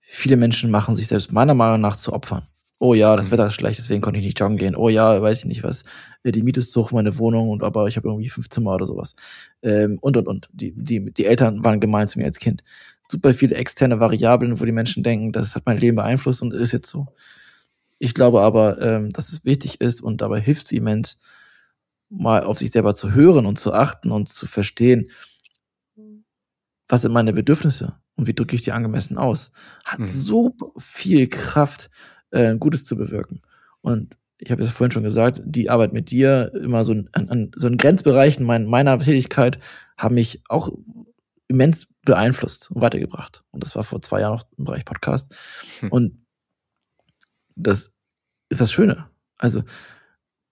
viele Menschen machen sich selbst meiner Meinung nach zu Opfern. Oh ja, das mhm. Wetter ist schlecht, deswegen konnte ich nicht joggen gehen. Oh ja, weiß ich nicht was. Äh, die Miete ist zu hoch, meine Wohnung, und aber ich habe irgendwie fünf Zimmer oder sowas. Ähm, und und und. Die, die, die Eltern waren gemein zu mir als Kind. Super viele externe Variablen, wo die Menschen denken, das hat mein Leben beeinflusst und ist jetzt so. Ich glaube aber, ähm, dass es wichtig ist und dabei hilft es immens, mal auf sich selber zu hören und zu achten und zu verstehen, was sind meine Bedürfnisse und wie drücke ich die angemessen aus, hat mhm. so viel Kraft, äh, Gutes zu bewirken. Und ich habe es vorhin schon gesagt, die Arbeit mit dir, immer so an, an so einen Grenzbereichen mein, meiner Tätigkeit, haben mich auch immens beeinflusst und weitergebracht. Und das war vor zwei Jahren noch im Bereich Podcast. Hm. Und das ist das Schöne. Also,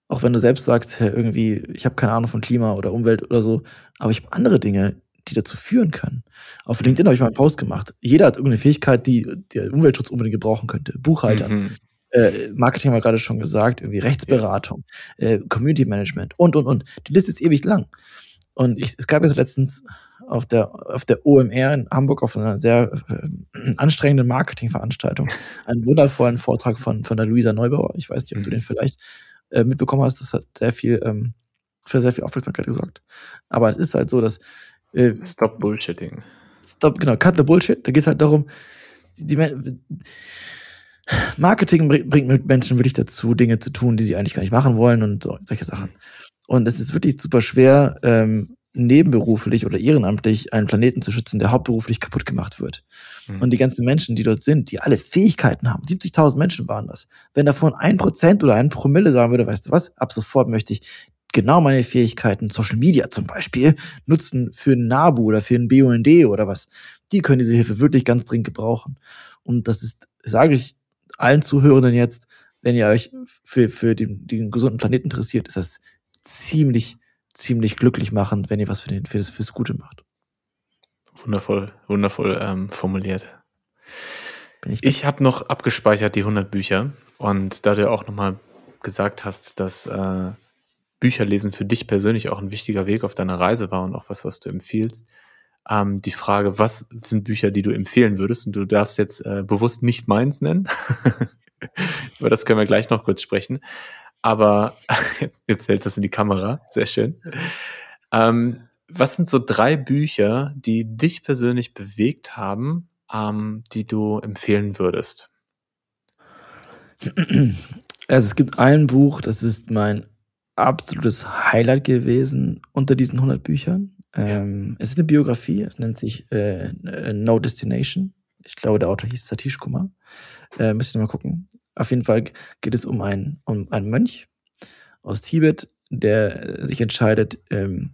auch wenn du selbst sagst, irgendwie, ich habe keine Ahnung von Klima oder Umwelt oder so, aber ich habe andere Dinge, die dazu führen können. Auf LinkedIn habe ich mal einen Post gemacht. Jeder hat irgendeine Fähigkeit, die der Umweltschutz unbedingt gebrauchen könnte. Buchhalter, mhm. äh, Marketing haben wir gerade schon gesagt, irgendwie Rechtsberatung, yes. äh, Community Management und, und, und. Die Liste ist ewig lang. Und ich, es gab jetzt letztens auf der, auf der OMR in Hamburg auf einer sehr äh, anstrengenden Marketingveranstaltung einen wundervollen Vortrag von, von der Luisa Neubauer. Ich weiß nicht, ob du mhm. den vielleicht äh, mitbekommen hast, das hat sehr viel, ähm, für sehr viel Aufmerksamkeit gesorgt. Aber es ist halt so, dass äh, Stop Bullshitting. Stop, genau, cut the Bullshit. Da geht es halt darum, die, die Marketing bringt mit Menschen wirklich dazu, Dinge zu tun, die sie eigentlich gar nicht machen wollen und so, solche Sachen. Und es ist wirklich super schwer, ähm, nebenberuflich oder ehrenamtlich einen Planeten zu schützen, der hauptberuflich kaputt gemacht wird. Mhm. Und die ganzen Menschen, die dort sind, die alle Fähigkeiten haben, 70.000 Menschen waren das. Wenn davon ein Prozent oder ein Promille sagen würde, weißt du was, ab sofort möchte ich genau meine Fähigkeiten, Social Media zum Beispiel, nutzen für ein NABU oder für ein BUND oder was. Die können diese Hilfe wirklich ganz dringend gebrauchen. Und das ist, sage ich allen Zuhörenden jetzt, wenn ihr euch für, für den, den gesunden Planeten interessiert, ist das ziemlich ziemlich glücklich machend, wenn ihr was für den, fürs, fürs Gute macht. Wundervoll, wundervoll ähm, formuliert. ich ich habe noch abgespeichert die 100 Bücher und da du auch nochmal gesagt hast, dass äh, Bücherlesen für dich persönlich auch ein wichtiger Weg auf deiner Reise war und auch was, was du empfiehlst, ähm, die Frage, was sind Bücher, die du empfehlen würdest? Und du darfst jetzt äh, bewusst nicht meins nennen. Über das können wir gleich noch kurz sprechen. Aber jetzt, jetzt hält das in die Kamera. Sehr schön. Ähm, was sind so drei Bücher, die dich persönlich bewegt haben, ähm, die du empfehlen würdest? Also es gibt ein Buch, das ist mein absolutes Highlight gewesen unter diesen 100 Büchern. Ähm, es ist eine Biografie, es nennt sich äh, No Destination. Ich glaube, der Autor hieß Satish Kumar. Äh, müsst ihr mal gucken. Auf jeden Fall geht es um einen, um einen Mönch aus Tibet, der sich entscheidet, ähm,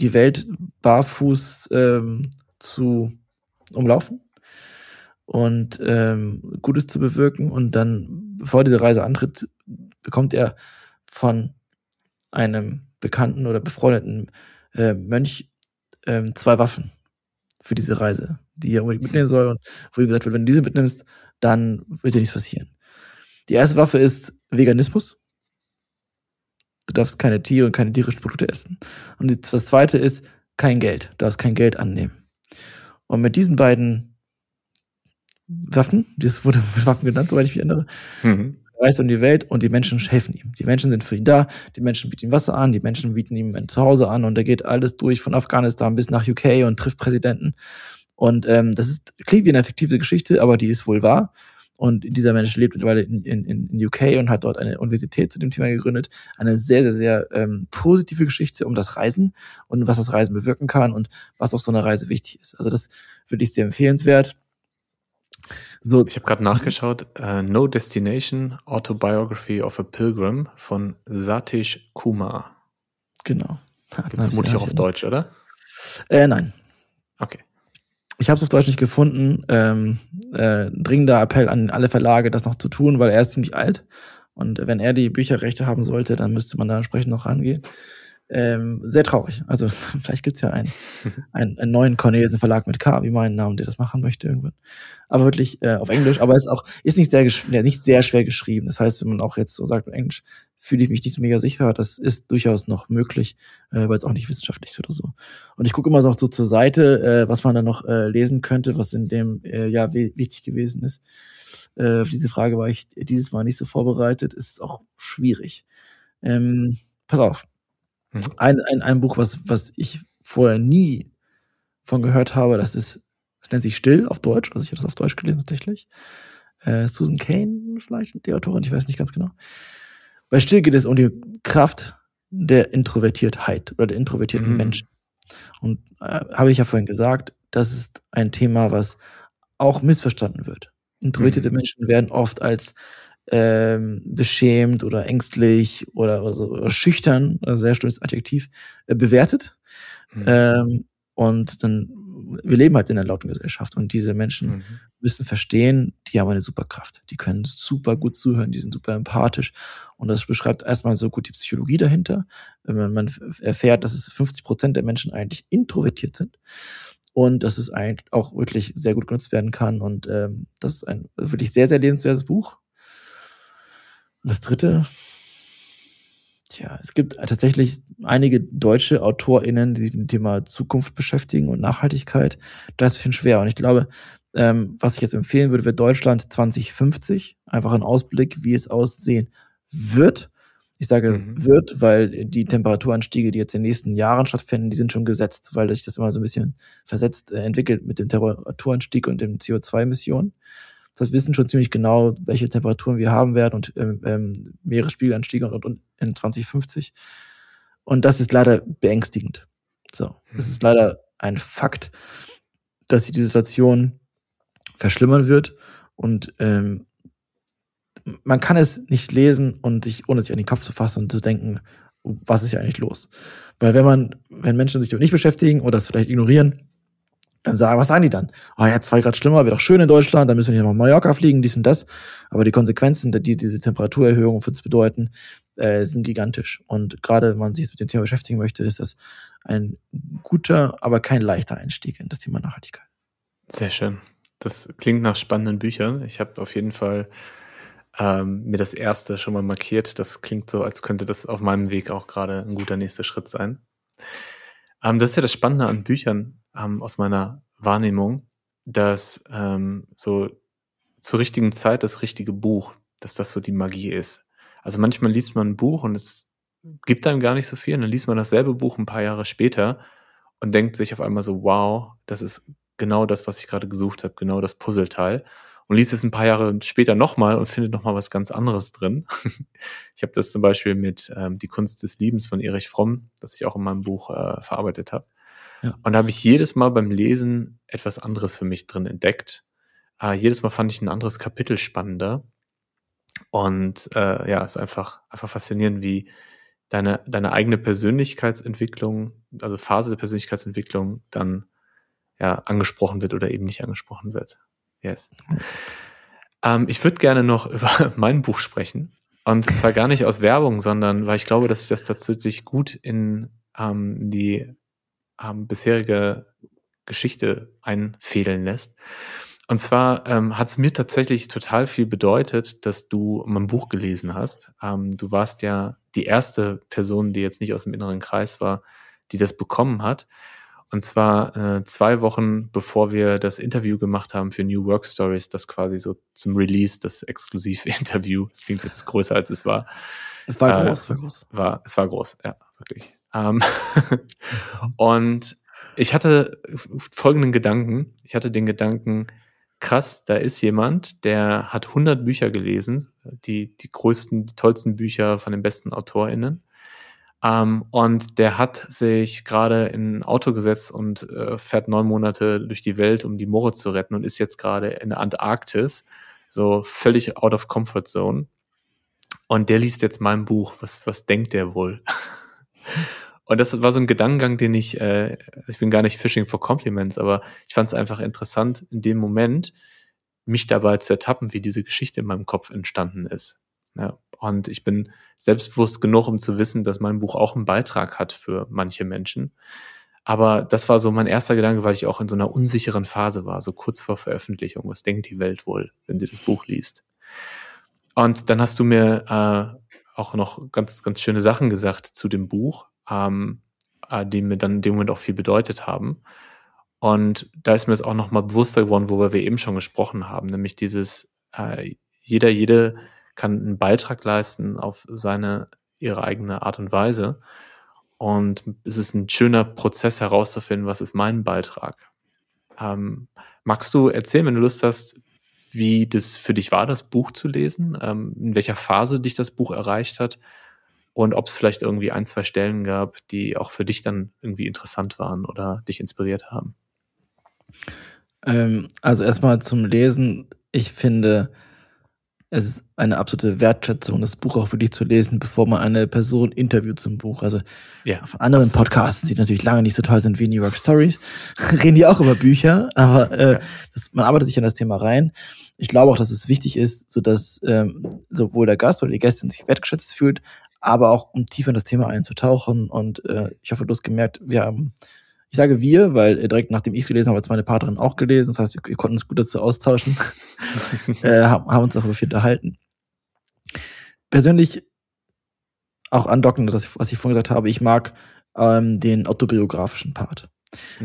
die Welt barfuß ähm, zu umlaufen und ähm, Gutes zu bewirken. Und dann, bevor diese Reise antritt, bekommt er von einem bekannten oder befreundeten äh, Mönch äh, zwei Waffen für diese Reise, die er unbedingt mitnehmen soll. Und wo ihm gesagt wird, wenn du diese mitnimmst, dann wird dir nichts passieren. Die erste Waffe ist Veganismus. Du darfst keine Tiere und keine tierischen Produkte essen. Und das zweite ist kein Geld. Du darfst kein Geld annehmen. Und mit diesen beiden Waffen, das wurde Waffen genannt, soweit ich mich erinnere, mhm. Reist um die Welt und die Menschen helfen ihm. Die Menschen sind für ihn da, die Menschen bieten ihm Wasser an, die Menschen bieten ihm ein Zuhause an und er geht alles durch von Afghanistan bis nach UK und trifft Präsidenten. Und ähm, das ist, klingt wie eine effektive Geschichte, aber die ist wohl wahr. Und dieser Mensch lebt mittlerweile in, in, in UK und hat dort eine Universität zu dem Thema gegründet. Eine sehr, sehr, sehr ähm, positive Geschichte um das Reisen und was das Reisen bewirken kann und was auf so einer Reise wichtig ist. Also das würde ich sehr empfehlenswert. So. Ich habe gerade nachgeschaut. Uh, no Destination, Autobiography of a Pilgrim von Satish Kumar. Genau. Gibt es vermutlich auch auf Deutsch, oder? Äh, nein. Okay. Ich habe es auf Deutsch nicht gefunden. Ähm, äh, dringender Appell an alle Verlage, das noch zu tun, weil er ist ziemlich alt. Und wenn er die Bücherrechte haben sollte, dann müsste man da entsprechend noch rangehen. Ähm, sehr traurig. Also vielleicht gibt's ja einen, einen, einen neuen Cornelsen Verlag mit K, wie meinen Namen, der das machen möchte irgendwann. Aber wirklich äh, auf Englisch, aber ist auch ist nicht sehr ja, nicht sehr schwer geschrieben. Das heißt, wenn man auch jetzt so sagt Englisch, fühle ich mich nicht so mega sicher. Das ist durchaus noch möglich, äh, weil es auch nicht wissenschaftlich ist oder so. Und ich gucke immer noch so zur Seite, äh, was man da noch äh, lesen könnte, was in dem äh, Jahr wichtig gewesen ist. Äh, auf diese Frage war ich dieses Mal nicht so vorbereitet. Ist auch schwierig. Ähm, pass auf. Mhm. Ein, ein, ein Buch, was, was ich vorher nie von gehört habe, das ist, das nennt sich Still auf Deutsch, also ich habe das auf Deutsch gelesen tatsächlich. Äh, Susan Kane vielleicht, die Autorin, ich weiß nicht ganz genau. Bei Still geht es um die Kraft der Introvertiertheit oder der introvertierten mhm. Menschen. Und äh, habe ich ja vorhin gesagt, das ist ein Thema, was auch missverstanden wird. Introvertierte mhm. Menschen werden oft als ähm, beschämt oder ängstlich oder, oder, so, oder schüchtern, also sehr schönes Adjektiv, äh, bewertet. Mhm. Ähm, und dann, wir leben halt in einer lauten Gesellschaft und diese Menschen mhm. müssen verstehen, die haben eine Superkraft. Die können super gut zuhören, die sind super empathisch. Und das beschreibt erstmal so gut die Psychologie dahinter. Man, man erfährt, dass es 50 Prozent der Menschen eigentlich introvertiert sind und dass es eigentlich auch wirklich sehr gut genutzt werden kann. Und ähm, das ist ein wirklich sehr, sehr lebenswertes Buch. Und das dritte, tja, es gibt tatsächlich einige deutsche AutorInnen, die sich mit dem Thema Zukunft beschäftigen und Nachhaltigkeit. Das ist ein bisschen schwer. Und ich glaube, ähm, was ich jetzt empfehlen würde, wäre Deutschland 2050. Einfach ein Ausblick, wie es aussehen wird. Ich sage mhm. wird, weil die Temperaturanstiege, die jetzt in den nächsten Jahren stattfinden, die sind schon gesetzt, weil sich das immer so ein bisschen versetzt äh, entwickelt mit dem Temperaturanstieg und den CO2-Emissionen. Das heißt, wir wissen schon ziemlich genau, welche Temperaturen wir haben werden und ähm, ähm, Meeresspiegelanstiege und, und in 2050. Und das ist leider beängstigend. So, es ist mhm. leider ein Fakt, dass sich die Situation verschlimmern wird und ähm, man kann es nicht lesen und sich, ohne sich an den Kopf zu fassen und zu denken, was ist ja eigentlich los? Weil wenn man, wenn Menschen sich damit nicht beschäftigen oder das vielleicht ignorieren, dann sagen, was sagen die dann? Ah oh ja, zwei Grad schlimmer, wäre doch schön in Deutschland, dann müssen wir nicht nach Mallorca fliegen, dies und das. Aber die Konsequenzen, die diese Temperaturerhöhung für uns bedeuten, äh, sind gigantisch. Und gerade wenn man sich mit dem Thema beschäftigen möchte, ist das ein guter, aber kein leichter Einstieg in das Thema Nachhaltigkeit. Sehr schön. Das klingt nach spannenden Büchern. Ich habe auf jeden Fall ähm, mir das erste schon mal markiert. Das klingt so, als könnte das auf meinem Weg auch gerade ein guter nächster Schritt sein. Ähm, das ist ja das Spannende an Büchern ähm, aus meiner Wahrnehmung, dass ähm, so zur richtigen Zeit das richtige Buch, dass das so die Magie ist. Also manchmal liest man ein Buch und es gibt einem gar nicht so viel, und dann liest man dasselbe Buch ein paar Jahre später und denkt sich auf einmal so, wow, das ist genau das, was ich gerade gesucht habe, genau das Puzzleteil und liest es ein paar Jahre später nochmal und findet nochmal was ganz anderes drin. ich habe das zum Beispiel mit ähm, Die Kunst des Liebens von Erich Fromm, das ich auch in meinem Buch äh, verarbeitet habe. Ja. Und da habe ich jedes Mal beim Lesen etwas anderes für mich drin entdeckt. Äh, jedes Mal fand ich ein anderes Kapitel spannender. Und äh, ja, es ist einfach, einfach faszinierend, wie deine, deine eigene Persönlichkeitsentwicklung, also Phase der Persönlichkeitsentwicklung, dann ja angesprochen wird oder eben nicht angesprochen wird. Yes. Ähm, ich würde gerne noch über mein Buch sprechen. Und zwar gar nicht aus Werbung, sondern weil ich glaube, dass sich das tatsächlich gut in ähm, die ähm, bisherige Geschichte einfädeln lässt. Und zwar ähm, hat es mir tatsächlich total viel bedeutet, dass du mein Buch gelesen hast. Ähm, du warst ja die erste Person, die jetzt nicht aus dem inneren Kreis war, die das bekommen hat. Und zwar äh, zwei Wochen bevor wir das Interview gemacht haben für New Work Stories, das quasi so zum Release, das Exklusiv-Interview. Es klingt jetzt größer als es war. Es war äh, groß, es war groß. War, es war groß, ja, wirklich. Ähm und ich hatte folgenden Gedanken. Ich hatte den Gedanken, krass, da ist jemand, der hat 100 Bücher gelesen, die, die größten, die tollsten Bücher von den besten AutorInnen. Ähm, und der hat sich gerade in ein Auto gesetzt und äh, fährt neun Monate durch die Welt, um die Moore zu retten und ist jetzt gerade in der Antarktis, so völlig out of comfort zone. Und der liest jetzt mein Buch. Was, was denkt der wohl? und das war so ein Gedankengang, den ich, äh, ich bin gar nicht fishing for compliments, aber ich fand es einfach interessant, in dem Moment mich dabei zu ertappen, wie diese Geschichte in meinem Kopf entstanden ist. Ja, und ich bin selbstbewusst genug, um zu wissen, dass mein Buch auch einen Beitrag hat für manche Menschen. Aber das war so mein erster Gedanke, weil ich auch in so einer unsicheren Phase war, so kurz vor Veröffentlichung. Was denkt die Welt wohl, wenn sie das Buch liest? Und dann hast du mir äh, auch noch ganz, ganz schöne Sachen gesagt zu dem Buch, ähm, äh, die mir dann in dem Moment auch viel bedeutet haben. Und da ist mir es auch nochmal bewusster geworden, worüber wir eben schon gesprochen haben, nämlich dieses, äh, jeder, jede kann einen Beitrag leisten auf seine, ihre eigene Art und Weise. Und es ist ein schöner Prozess herauszufinden, was ist mein Beitrag. Ähm, magst du erzählen, wenn du Lust hast, wie das für dich war, das Buch zu lesen, ähm, in welcher Phase dich das Buch erreicht hat und ob es vielleicht irgendwie ein, zwei Stellen gab, die auch für dich dann irgendwie interessant waren oder dich inspiriert haben? Ähm, also erstmal zum Lesen. Ich finde, es ist eine absolute Wertschätzung, das Buch auch wirklich zu lesen, bevor man eine Person interviewt zum Buch. Also ja, von anderen absolut. Podcasts, die natürlich lange nicht so toll sind wie New York Stories, reden die auch über Bücher, aber äh, ja. das, man arbeitet sich in das Thema rein. Ich glaube auch, dass es wichtig ist, so dass ähm, sowohl der Gast oder die Gästin sich wertgeschätzt fühlt, aber auch um tiefer in das Thema einzutauchen. Und äh, ich hoffe, du hast gemerkt, wir haben ich sage wir, weil äh, direkt nachdem ich es gelesen habe, hat meine Partnerin auch gelesen. Das heißt, wir, wir konnten uns gut dazu austauschen, äh, haben, haben uns darüber viel unterhalten. Persönlich auch andocken, das, was ich vorhin gesagt habe, ich mag ähm, den autobiografischen Part.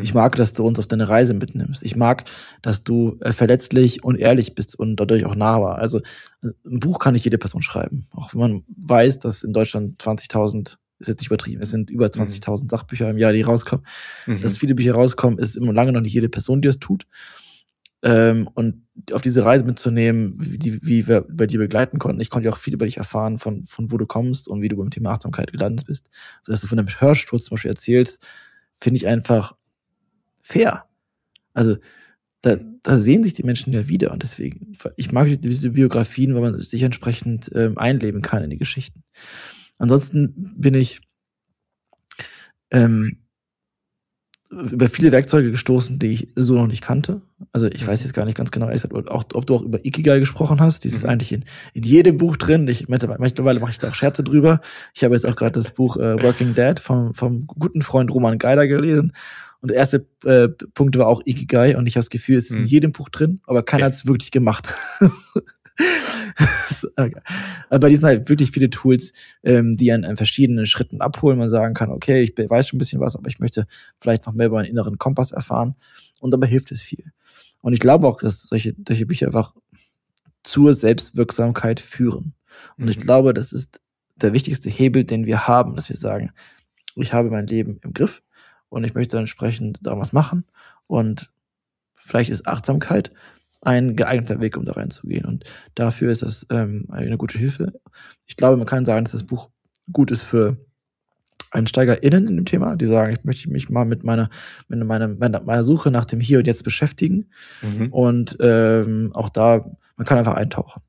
Ich mhm. mag, dass du uns auf deine Reise mitnimmst. Ich mag, dass du äh, verletzlich und ehrlich bist und dadurch auch nahbar. Also äh, ein Buch kann nicht jede Person schreiben. Auch wenn man weiß, dass in Deutschland 20.000 ist jetzt nicht übertrieben, es sind über 20.000 mhm. Sachbücher im Jahr, die rauskommen. Mhm. Dass viele Bücher rauskommen, ist immer lange noch nicht jede Person, die das tut. Ähm, und auf diese Reise mitzunehmen, wie, wie wir bei dir begleiten konnten. Ich konnte ja auch viel über dich erfahren, von, von wo du kommst und wie du beim Thema Achtsamkeit gelandet bist. Dass du von deinem Hörsturz zum Beispiel erzählst, finde ich einfach fair. Also da, da sehen sich die Menschen ja wieder und deswegen, ich mag diese Biografien, weil man sich entsprechend ähm, einleben kann in die Geschichten. Ansonsten bin ich ähm, über viele Werkzeuge gestoßen, die ich so noch nicht kannte. Also ich weiß jetzt gar nicht ganz genau, auch, ob du auch über Ikigai gesprochen hast. Mhm. ist eigentlich in, in jedem Buch drin. Ich, mittlerweile mache ich da auch Scherze drüber. Ich habe jetzt auch gerade das Buch äh, Working Dead vom, vom guten Freund Roman Geider gelesen. Und der erste äh, Punkt war auch Ikigai. Und ich habe das Gefühl, es ist mhm. in jedem Buch drin, aber keiner okay. hat es wirklich gemacht. okay. Also bei diesen halt wirklich viele Tools, ähm, die an, an verschiedenen Schritten abholen. Man sagen kann, okay, ich weiß schon ein bisschen was, aber ich möchte vielleicht noch mehr über einen inneren Kompass erfahren. Und dabei hilft es viel. Und ich glaube auch, dass solche, solche Bücher einfach zur Selbstwirksamkeit führen. Und mhm. ich glaube, das ist der wichtigste Hebel, den wir haben, dass wir sagen, ich habe mein Leben im Griff und ich möchte entsprechend da was machen. Und vielleicht ist Achtsamkeit ein geeigneter Weg, um da reinzugehen. Und dafür ist das ähm, eine gute Hilfe. Ich glaube, man kann sagen, dass das Buch gut ist für EinsteigerInnen in dem Thema, die sagen, ich möchte mich mal mit meiner, mit meiner, meiner Suche nach dem Hier und Jetzt beschäftigen. Mhm. Und ähm, auch da, man kann einfach eintauchen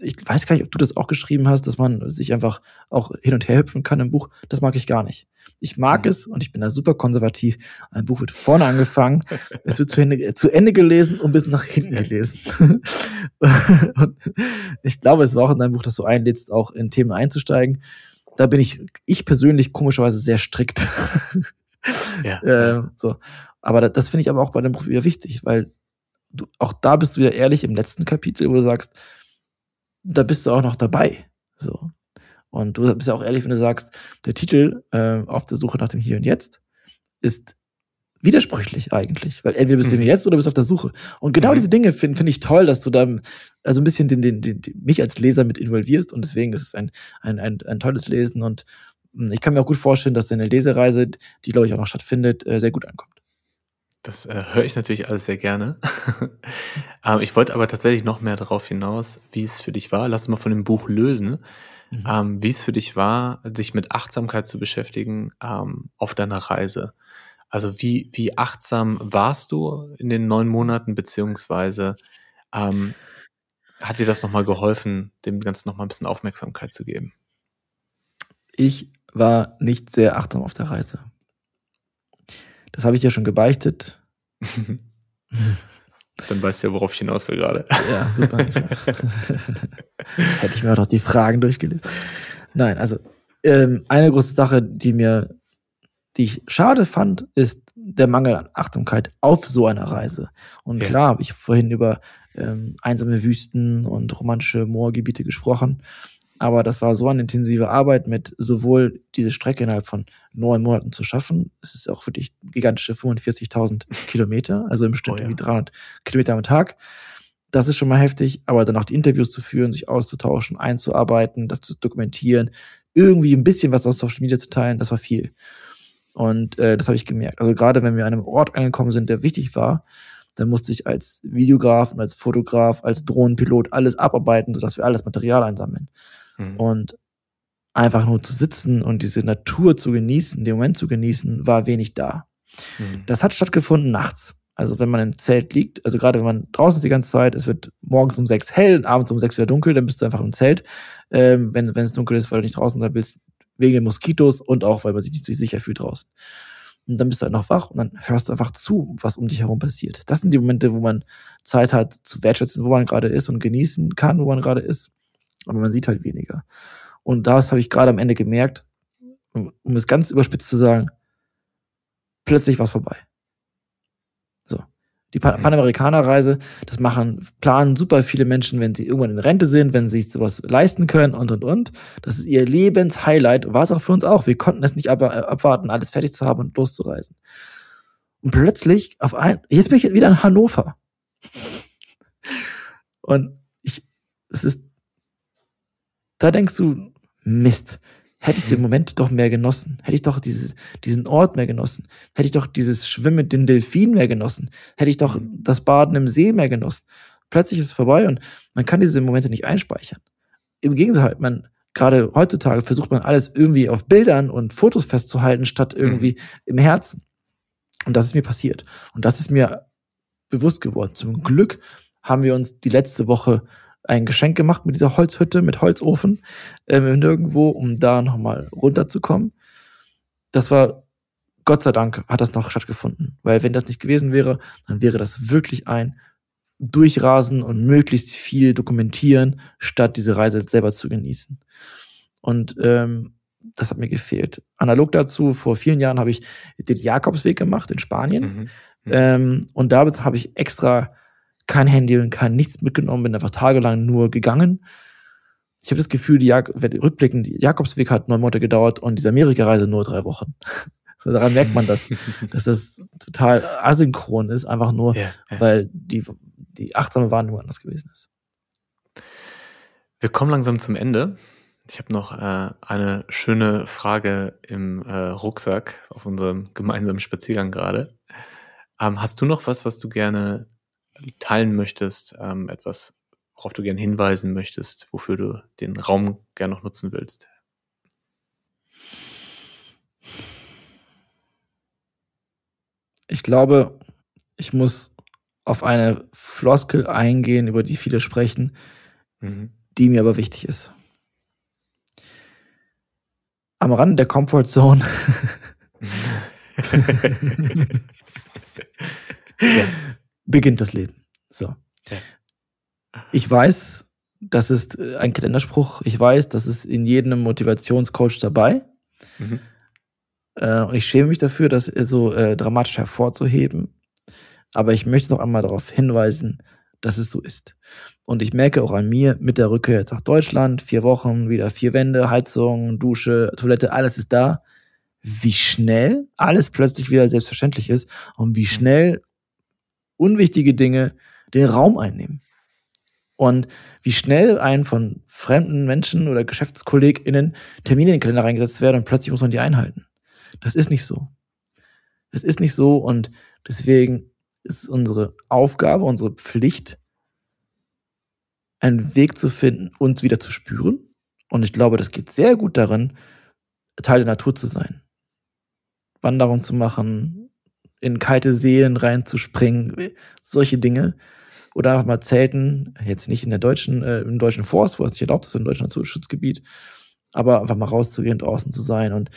ich weiß gar nicht, ob du das auch geschrieben hast, dass man sich einfach auch hin und her hüpfen kann im Buch. Das mag ich gar nicht. Ich mag mhm. es und ich bin da super konservativ. Ein Buch wird vorne angefangen, es wird zu Ende, zu Ende gelesen und bis nach hinten gelesen. ich glaube, es war auch in deinem Buch, dass du einlädst, auch in Themen einzusteigen. Da bin ich, ich persönlich komischerweise sehr strikt. ja. äh, so. Aber das, das finde ich aber auch bei dem Buch wieder wichtig, weil du, auch da bist du ja ehrlich im letzten Kapitel, wo du sagst, da bist du auch noch dabei. So. Und du bist ja auch ehrlich, wenn du sagst, der Titel äh, auf der Suche nach dem Hier und Jetzt ist widersprüchlich eigentlich, weil entweder bist du mhm. jetzt oder bist auf der Suche. Und genau mhm. diese Dinge finde find ich toll, dass du da also ein bisschen den, den, den, mich als Leser mit involvierst und deswegen ist es ein, ein, ein, ein tolles Lesen und ich kann mir auch gut vorstellen, dass deine Lesereise, die glaube ich auch noch stattfindet, äh, sehr gut ankommt. Das äh, höre ich natürlich alles sehr gerne. ähm, ich wollte aber tatsächlich noch mehr darauf hinaus, wie es für dich war. Lass uns mal von dem Buch lösen. Mhm. Ähm, wie es für dich war, sich mit Achtsamkeit zu beschäftigen ähm, auf deiner Reise. Also wie, wie achtsam warst du in den neun Monaten, beziehungsweise ähm, hat dir das nochmal geholfen, dem Ganzen nochmal ein bisschen Aufmerksamkeit zu geben? Ich war nicht sehr achtsam auf der Reise. Das habe ich ja schon gebeichtet. Dann weißt du ja, worauf ich hinaus will gerade. Ja, super. Hätte ich mir auch noch die Fragen durchgelesen. Nein, also ähm, eine große Sache, die mir, die ich schade fand, ist der Mangel an Achtsamkeit auf so einer Reise. Und ja. klar habe ich vorhin über ähm, einsame Wüsten und romantische Moorgebiete gesprochen. Aber das war so eine intensive Arbeit mit sowohl diese Strecke innerhalb von neun Monaten zu schaffen. Es ist auch wirklich gigantische 45.000 Kilometer, also im Schnitt oh, ja. 300 Kilometer am Tag. Das ist schon mal heftig, aber dann auch die Interviews zu führen, sich auszutauschen, einzuarbeiten, das zu dokumentieren, irgendwie ein bisschen was aus Social Media zu teilen, das war viel. Und äh, das habe ich gemerkt. Also gerade wenn wir an einem Ort angekommen sind, der wichtig war, dann musste ich als Videograf und als Fotograf, als Drohnenpilot alles abarbeiten, sodass wir alles Material einsammeln. Mhm. Und einfach nur zu sitzen und diese Natur zu genießen, den Moment zu genießen, war wenig da. Mhm. Das hat stattgefunden nachts. Also wenn man im Zelt liegt, also gerade wenn man draußen ist die ganze Zeit, es wird morgens um sechs hell und abends um sechs wieder dunkel, dann bist du einfach im Zelt, ähm, wenn, wenn es dunkel ist, weil du nicht draußen sein willst, wegen den Moskitos und auch, weil man sich nicht so sicher fühlt draußen. Und dann bist du halt noch wach und dann hörst du einfach zu, was um dich herum passiert. Das sind die Momente, wo man Zeit hat zu wertschätzen, wo man gerade ist und genießen kann, wo man gerade ist aber man sieht halt weniger. Und das habe ich gerade am Ende gemerkt, um, um es ganz überspitzt zu sagen, plötzlich war es vorbei. So. Die Pan. Panamerikaner-Reise, das machen, planen super viele Menschen, wenn sie irgendwann in Rente sind, wenn sie sich sowas leisten können und und und. Das ist ihr Lebenshighlight, war es auch für uns auch. Wir konnten es nicht ab abwarten, alles fertig zu haben und loszureisen. Und plötzlich auf ein, jetzt bin ich wieder in Hannover. Und ich, es ist, da denkst du, Mist, hätte ich den Moment doch mehr genossen, hätte ich doch dieses, diesen Ort mehr genossen, hätte ich doch dieses Schwimmen mit den Delfinen mehr genossen, hätte ich doch das Baden im See mehr genossen. Plötzlich ist es vorbei und man kann diese Momente nicht einspeichern. Im Gegenteil, man, gerade heutzutage versucht man alles irgendwie auf Bildern und Fotos festzuhalten, statt irgendwie mhm. im Herzen. Und das ist mir passiert. Und das ist mir bewusst geworden. Zum Glück haben wir uns die letzte Woche ein Geschenk gemacht mit dieser Holzhütte, mit Holzofen, äh, nirgendwo, um da nochmal runterzukommen. Das war, Gott sei Dank, hat das noch stattgefunden. Weil wenn das nicht gewesen wäre, dann wäre das wirklich ein Durchrasen und möglichst viel dokumentieren, statt diese Reise selber zu genießen. Und ähm, das hat mir gefehlt. Analog dazu, vor vielen Jahren habe ich den Jakobsweg gemacht in Spanien. Mhm. Mhm. Ähm, und da habe ich extra kein Handy und kein nichts mitgenommen, bin einfach tagelang nur gegangen. Ich habe das Gefühl, die Jak rückblickend, Jakobsweg hat neun Monate gedauert und diese Amerikareise nur drei Wochen. So, daran merkt man das, dass das total asynchron ist, einfach nur, ja, ja. weil die, die achtsame Wahrnehmung anders gewesen ist. Wir kommen langsam zum Ende. Ich habe noch äh, eine schöne Frage im äh, Rucksack auf unserem gemeinsamen Spaziergang gerade. Ähm, hast du noch was, was du gerne teilen möchtest? Ähm, etwas, worauf du gerne hinweisen möchtest, wofür du den Raum gerne noch nutzen willst? Ich glaube, ich muss auf eine Floskel eingehen, über die viele sprechen, mhm. die mir aber wichtig ist am Rand der Comfortzone. ja. Beginnt das Leben. So. Ja. Ich weiß, das ist äh, ein Kalenderspruch. Ich weiß, das ist in jedem Motivationscoach dabei. Mhm. Äh, und ich schäme mich dafür, das so äh, dramatisch hervorzuheben. Aber ich möchte noch einmal darauf hinweisen, dass es so ist. Und ich merke auch an mir mit der Rückkehr jetzt nach Deutschland, vier Wochen, wieder vier Wände, Heizung, Dusche, Toilette, alles ist da, wie schnell alles plötzlich wieder selbstverständlich ist und wie schnell unwichtige Dinge den Raum einnehmen. Und wie schnell ein von fremden Menschen oder GeschäftskollegInnen Termine in den Kalender reingesetzt werden und plötzlich muss man die einhalten. Das ist nicht so. Das ist nicht so und deswegen ist unsere Aufgabe, unsere Pflicht, einen Weg zu finden, uns wieder zu spüren. Und ich glaube, das geht sehr gut darin, Teil der Natur zu sein. Wanderung zu machen, in kalte Seen reinzuspringen, solche Dinge. Oder einfach mal zelten, jetzt nicht in der deutschen, äh, im deutschen Forst, wo es nicht erlaubt ist, im deutschen Naturschutzgebiet, aber einfach mal rauszugehen, draußen zu sein. Und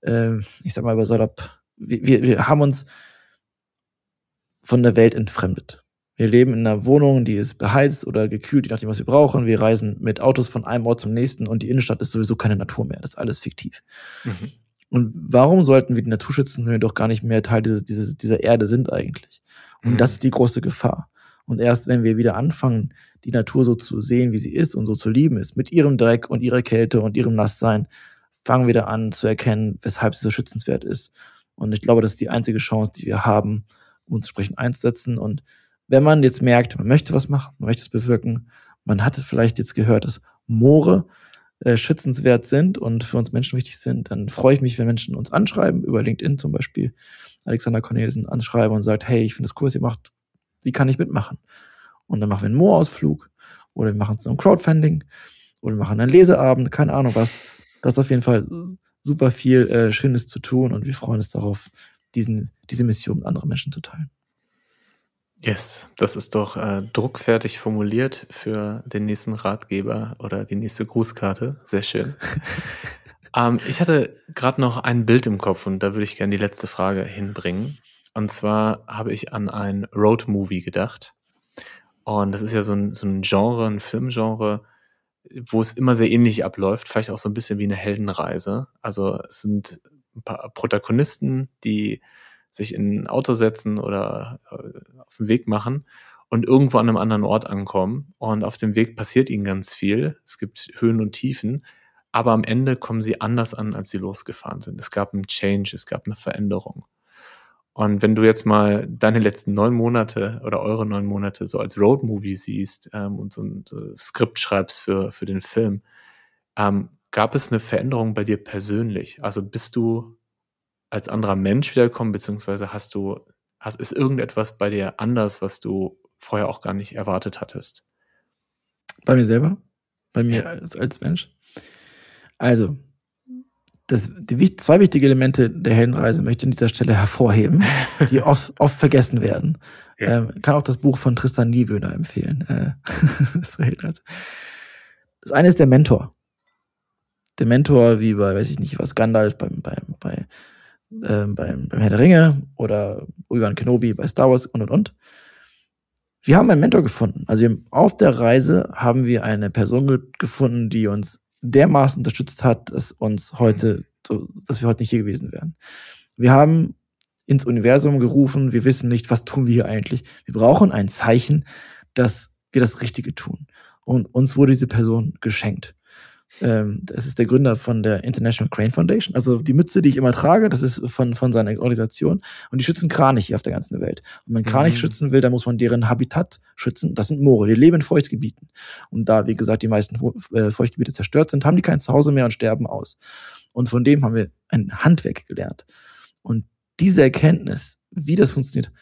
äh, ich sag mal über Salopp, wir, wir haben uns von der Welt entfremdet. Wir leben in einer Wohnung, die ist beheizt oder gekühlt, je nachdem, was wir brauchen. Wir reisen mit Autos von einem Ort zum nächsten und die Innenstadt ist sowieso keine Natur mehr. Das ist alles fiktiv. Mhm. Und warum sollten wir die Natur schützen, wenn wir doch gar nicht mehr Teil dieses, dieses, dieser Erde sind eigentlich? Und mhm. das ist die große Gefahr. Und erst wenn wir wieder anfangen, die Natur so zu sehen, wie sie ist und so zu lieben ist, mit ihrem Dreck und ihrer Kälte und ihrem Nasssein, fangen wir da an zu erkennen, weshalb sie so schützenswert ist. Und ich glaube, das ist die einzige Chance, die wir haben, uns entsprechend einzusetzen und wenn man jetzt merkt, man möchte was machen, man möchte es bewirken, man hatte vielleicht jetzt gehört, dass Moore äh, schützenswert sind und für uns Menschen wichtig sind, dann freue ich mich, wenn Menschen uns anschreiben, über LinkedIn zum Beispiel, Alexander Cornelsen anschreiben und sagt, hey, ich finde das cool, was ihr macht, wie kann ich mitmachen? Und dann machen wir einen Moorausflug oder wir machen so ein Crowdfunding oder wir machen einen Leseabend, keine Ahnung was. Das ist auf jeden Fall super viel äh, Schönes zu tun und wir freuen uns darauf, diesen, diese Mission mit anderen Menschen zu teilen. Yes, das ist doch äh, druckfertig formuliert für den nächsten Ratgeber oder die nächste Grußkarte. Sehr schön. ähm, ich hatte gerade noch ein Bild im Kopf und da würde ich gerne die letzte Frage hinbringen. Und zwar habe ich an ein Road-Movie gedacht. Und das ist ja so ein, so ein Genre, ein Filmgenre, wo es immer sehr ähnlich abläuft, vielleicht auch so ein bisschen wie eine Heldenreise. Also es sind ein paar Protagonisten, die sich in ein Auto setzen oder äh, auf den Weg machen und irgendwo an einem anderen Ort ankommen. Und auf dem Weg passiert ihnen ganz viel. Es gibt Höhen und Tiefen. Aber am Ende kommen sie anders an, als sie losgefahren sind. Es gab einen Change, es gab eine Veränderung. Und wenn du jetzt mal deine letzten neun Monate oder eure neun Monate so als Roadmovie siehst ähm, und so ein so Skript schreibst für, für den Film, ähm, gab es eine Veränderung bei dir persönlich? Also bist du als anderer Mensch wiedergekommen, beziehungsweise hast du, hast, ist irgendetwas bei dir anders, was du vorher auch gar nicht erwartet hattest? Bei mir selber? Bei mir ja. als, als Mensch? Also, das, die zwei wichtige Elemente der Heldenreise möchte ich an dieser Stelle hervorheben, die oft, oft vergessen werden. Ja. Ähm, kann auch das Buch von Tristan Niewöhner empfehlen. Äh, das eine ist der Mentor. Der Mentor, wie bei, weiß ich nicht, was Gandalf beim, beim, bei, äh, beim, beim Herr der Ringe oder Obi-Wan Kenobi bei Star Wars und und und. Wir haben einen Mentor gefunden. Also auf der Reise haben wir eine Person ge gefunden, die uns dermaßen unterstützt hat, dass uns heute, so, dass wir heute nicht hier gewesen wären. Wir haben ins Universum gerufen, wir wissen nicht, was tun wir hier eigentlich. Wir brauchen ein Zeichen, dass wir das Richtige tun. Und uns wurde diese Person geschenkt. Ähm, das ist der Gründer von der International Crane Foundation. Also die Mütze, die ich immer trage, das ist von, von seiner Organisation. Und die schützen Kraniche auf der ganzen Welt. Und wenn man Kranich mhm. schützen will, dann muss man deren Habitat schützen. Das sind Moore. Die leben in Feuchtgebieten. Und da, wie gesagt, die meisten äh, Feuchtgebiete zerstört sind, haben die kein Zuhause mehr und sterben aus. Und von dem haben wir ein Handwerk gelernt. Und diese Erkenntnis, wie das funktioniert,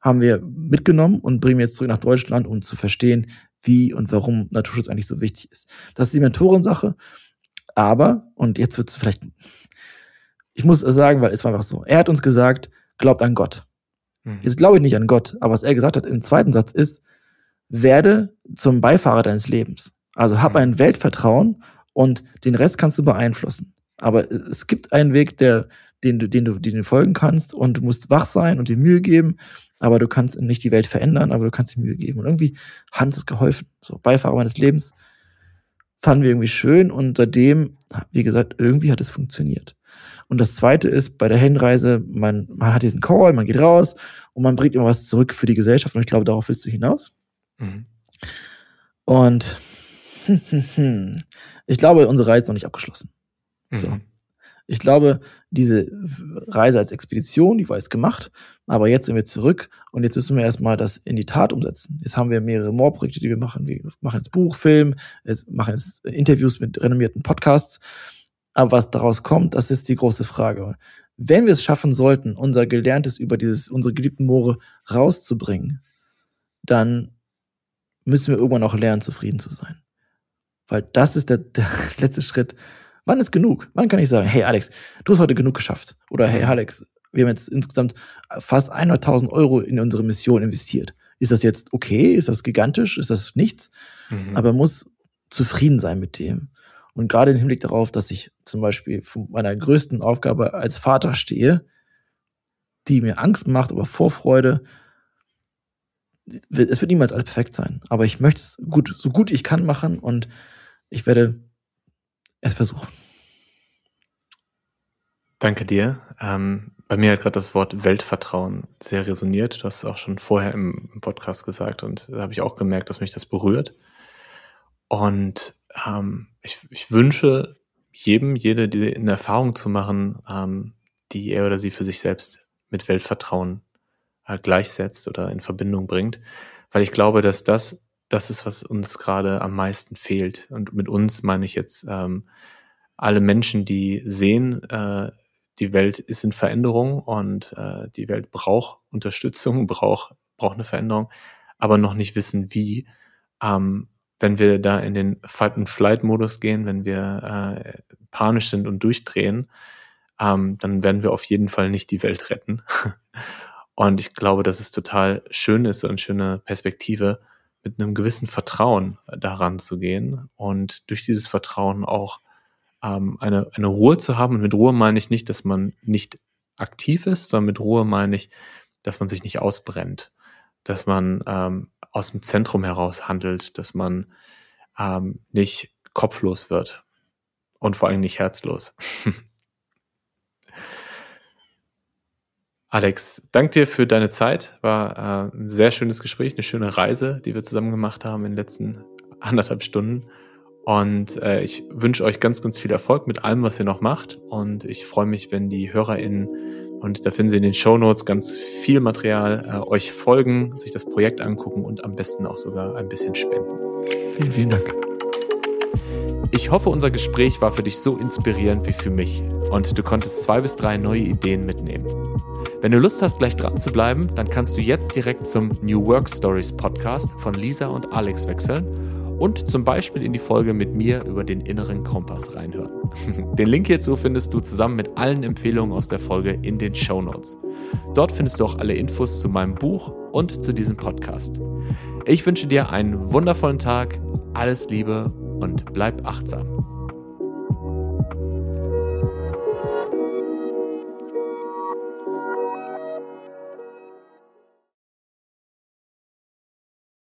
haben wir mitgenommen und bringen jetzt zurück nach Deutschland, um zu verstehen, wie und warum Naturschutz eigentlich so wichtig ist. Das ist die Mentorensache. Aber, und jetzt wird es vielleicht, ich muss es sagen, weil es war einfach so, er hat uns gesagt, glaubt an Gott. Mhm. Jetzt glaube ich nicht an Gott, aber was er gesagt hat im zweiten Satz ist, werde zum Beifahrer deines Lebens. Also hab mhm. ein Weltvertrauen und den Rest kannst du beeinflussen. Aber es gibt einen Weg, der, den du, den du, den du folgen kannst und du musst wach sein und dir Mühe geben aber du kannst nicht die Welt verändern, aber du kannst dir Mühe geben. Und irgendwie hat uns das geholfen. So, Beifahrer meines Lebens fanden wir irgendwie schön und seitdem, wie gesagt, irgendwie hat es funktioniert. Und das zweite ist bei der Hinreise, man, man hat diesen Call, man geht raus und man bringt immer was zurück für die Gesellschaft und ich glaube, darauf willst du hinaus. Mhm. Und ich glaube, unsere Reise ist noch nicht abgeschlossen. Mhm. Ich glaube, diese Reise als Expedition, die war jetzt gemacht, aber jetzt sind wir zurück und jetzt müssen wir erstmal das in die Tat umsetzen. Jetzt haben wir mehrere More-Projekte, die wir machen. Wir machen jetzt Buch, Film, machen jetzt Interviews mit renommierten Podcasts. Aber was daraus kommt, das ist die große Frage. Wenn wir es schaffen sollten, unser Gelerntes über dieses, unsere geliebten Moore rauszubringen, dann müssen wir irgendwann auch lernen, zufrieden zu sein. Weil das ist der, der letzte Schritt, Wann ist genug? Wann kann ich sagen, hey Alex, du hast heute genug geschafft? Oder hey Alex, wir haben jetzt insgesamt fast 100.000 Euro in unsere Mission investiert. Ist das jetzt okay? Ist das gigantisch? Ist das nichts? Mhm. Aber man muss zufrieden sein mit dem. Und gerade im Hinblick darauf, dass ich zum Beispiel von meiner größten Aufgabe als Vater stehe, die mir Angst macht, aber Vorfreude, es wird niemals alles perfekt sein. Aber ich möchte es gut, so gut ich kann machen und ich werde es versuchen. Danke dir. Ähm, bei mir hat gerade das Wort Weltvertrauen sehr resoniert. Du hast es auch schon vorher im Podcast gesagt und da habe ich auch gemerkt, dass mich das berührt. Und ähm, ich, ich, wünsche jedem, jede, die eine Erfahrung zu machen, ähm, die er oder sie für sich selbst mit Weltvertrauen äh, gleichsetzt oder in Verbindung bringt, weil ich glaube, dass das das ist, was uns gerade am meisten fehlt. Und mit uns meine ich jetzt ähm, alle Menschen, die sehen, äh, die Welt ist in Veränderung und äh, die Welt braucht Unterstützung, braucht, braucht eine Veränderung, aber noch nicht wissen, wie. Ähm, wenn wir da in den Fight-and-Flight-Modus gehen, wenn wir äh, panisch sind und durchdrehen, ähm, dann werden wir auf jeden Fall nicht die Welt retten. und ich glaube, dass es total schön ist, so eine schöne Perspektive, mit einem gewissen Vertrauen daran zu gehen und durch dieses Vertrauen auch ähm, eine, eine Ruhe zu haben. Und mit Ruhe meine ich nicht, dass man nicht aktiv ist, sondern mit Ruhe meine ich, dass man sich nicht ausbrennt, dass man ähm, aus dem Zentrum heraus handelt, dass man ähm, nicht kopflos wird und vor allem nicht herzlos. Alex, danke dir für deine Zeit. War äh, ein sehr schönes Gespräch, eine schöne Reise, die wir zusammen gemacht haben in den letzten anderthalb Stunden. Und äh, ich wünsche euch ganz, ganz viel Erfolg mit allem, was ihr noch macht. Und ich freue mich, wenn die HörerInnen Und da finden Sie in den Show Notes ganz viel Material, äh, euch folgen, sich das Projekt angucken und am besten auch sogar ein bisschen spenden. Vielen, vielen Dank. Ich hoffe, unser Gespräch war für dich so inspirierend wie für mich und du konntest zwei bis drei neue Ideen mitnehmen. Wenn du Lust hast, gleich dran zu bleiben, dann kannst du jetzt direkt zum New Work Stories Podcast von Lisa und Alex wechseln und zum Beispiel in die Folge mit mir über den inneren Kompass reinhören. Den Link hierzu findest du zusammen mit allen Empfehlungen aus der Folge in den Show Notes. Dort findest du auch alle Infos zu meinem Buch und zu diesem Podcast. Ich wünsche dir einen wundervollen Tag, alles Liebe und bleib achtsam.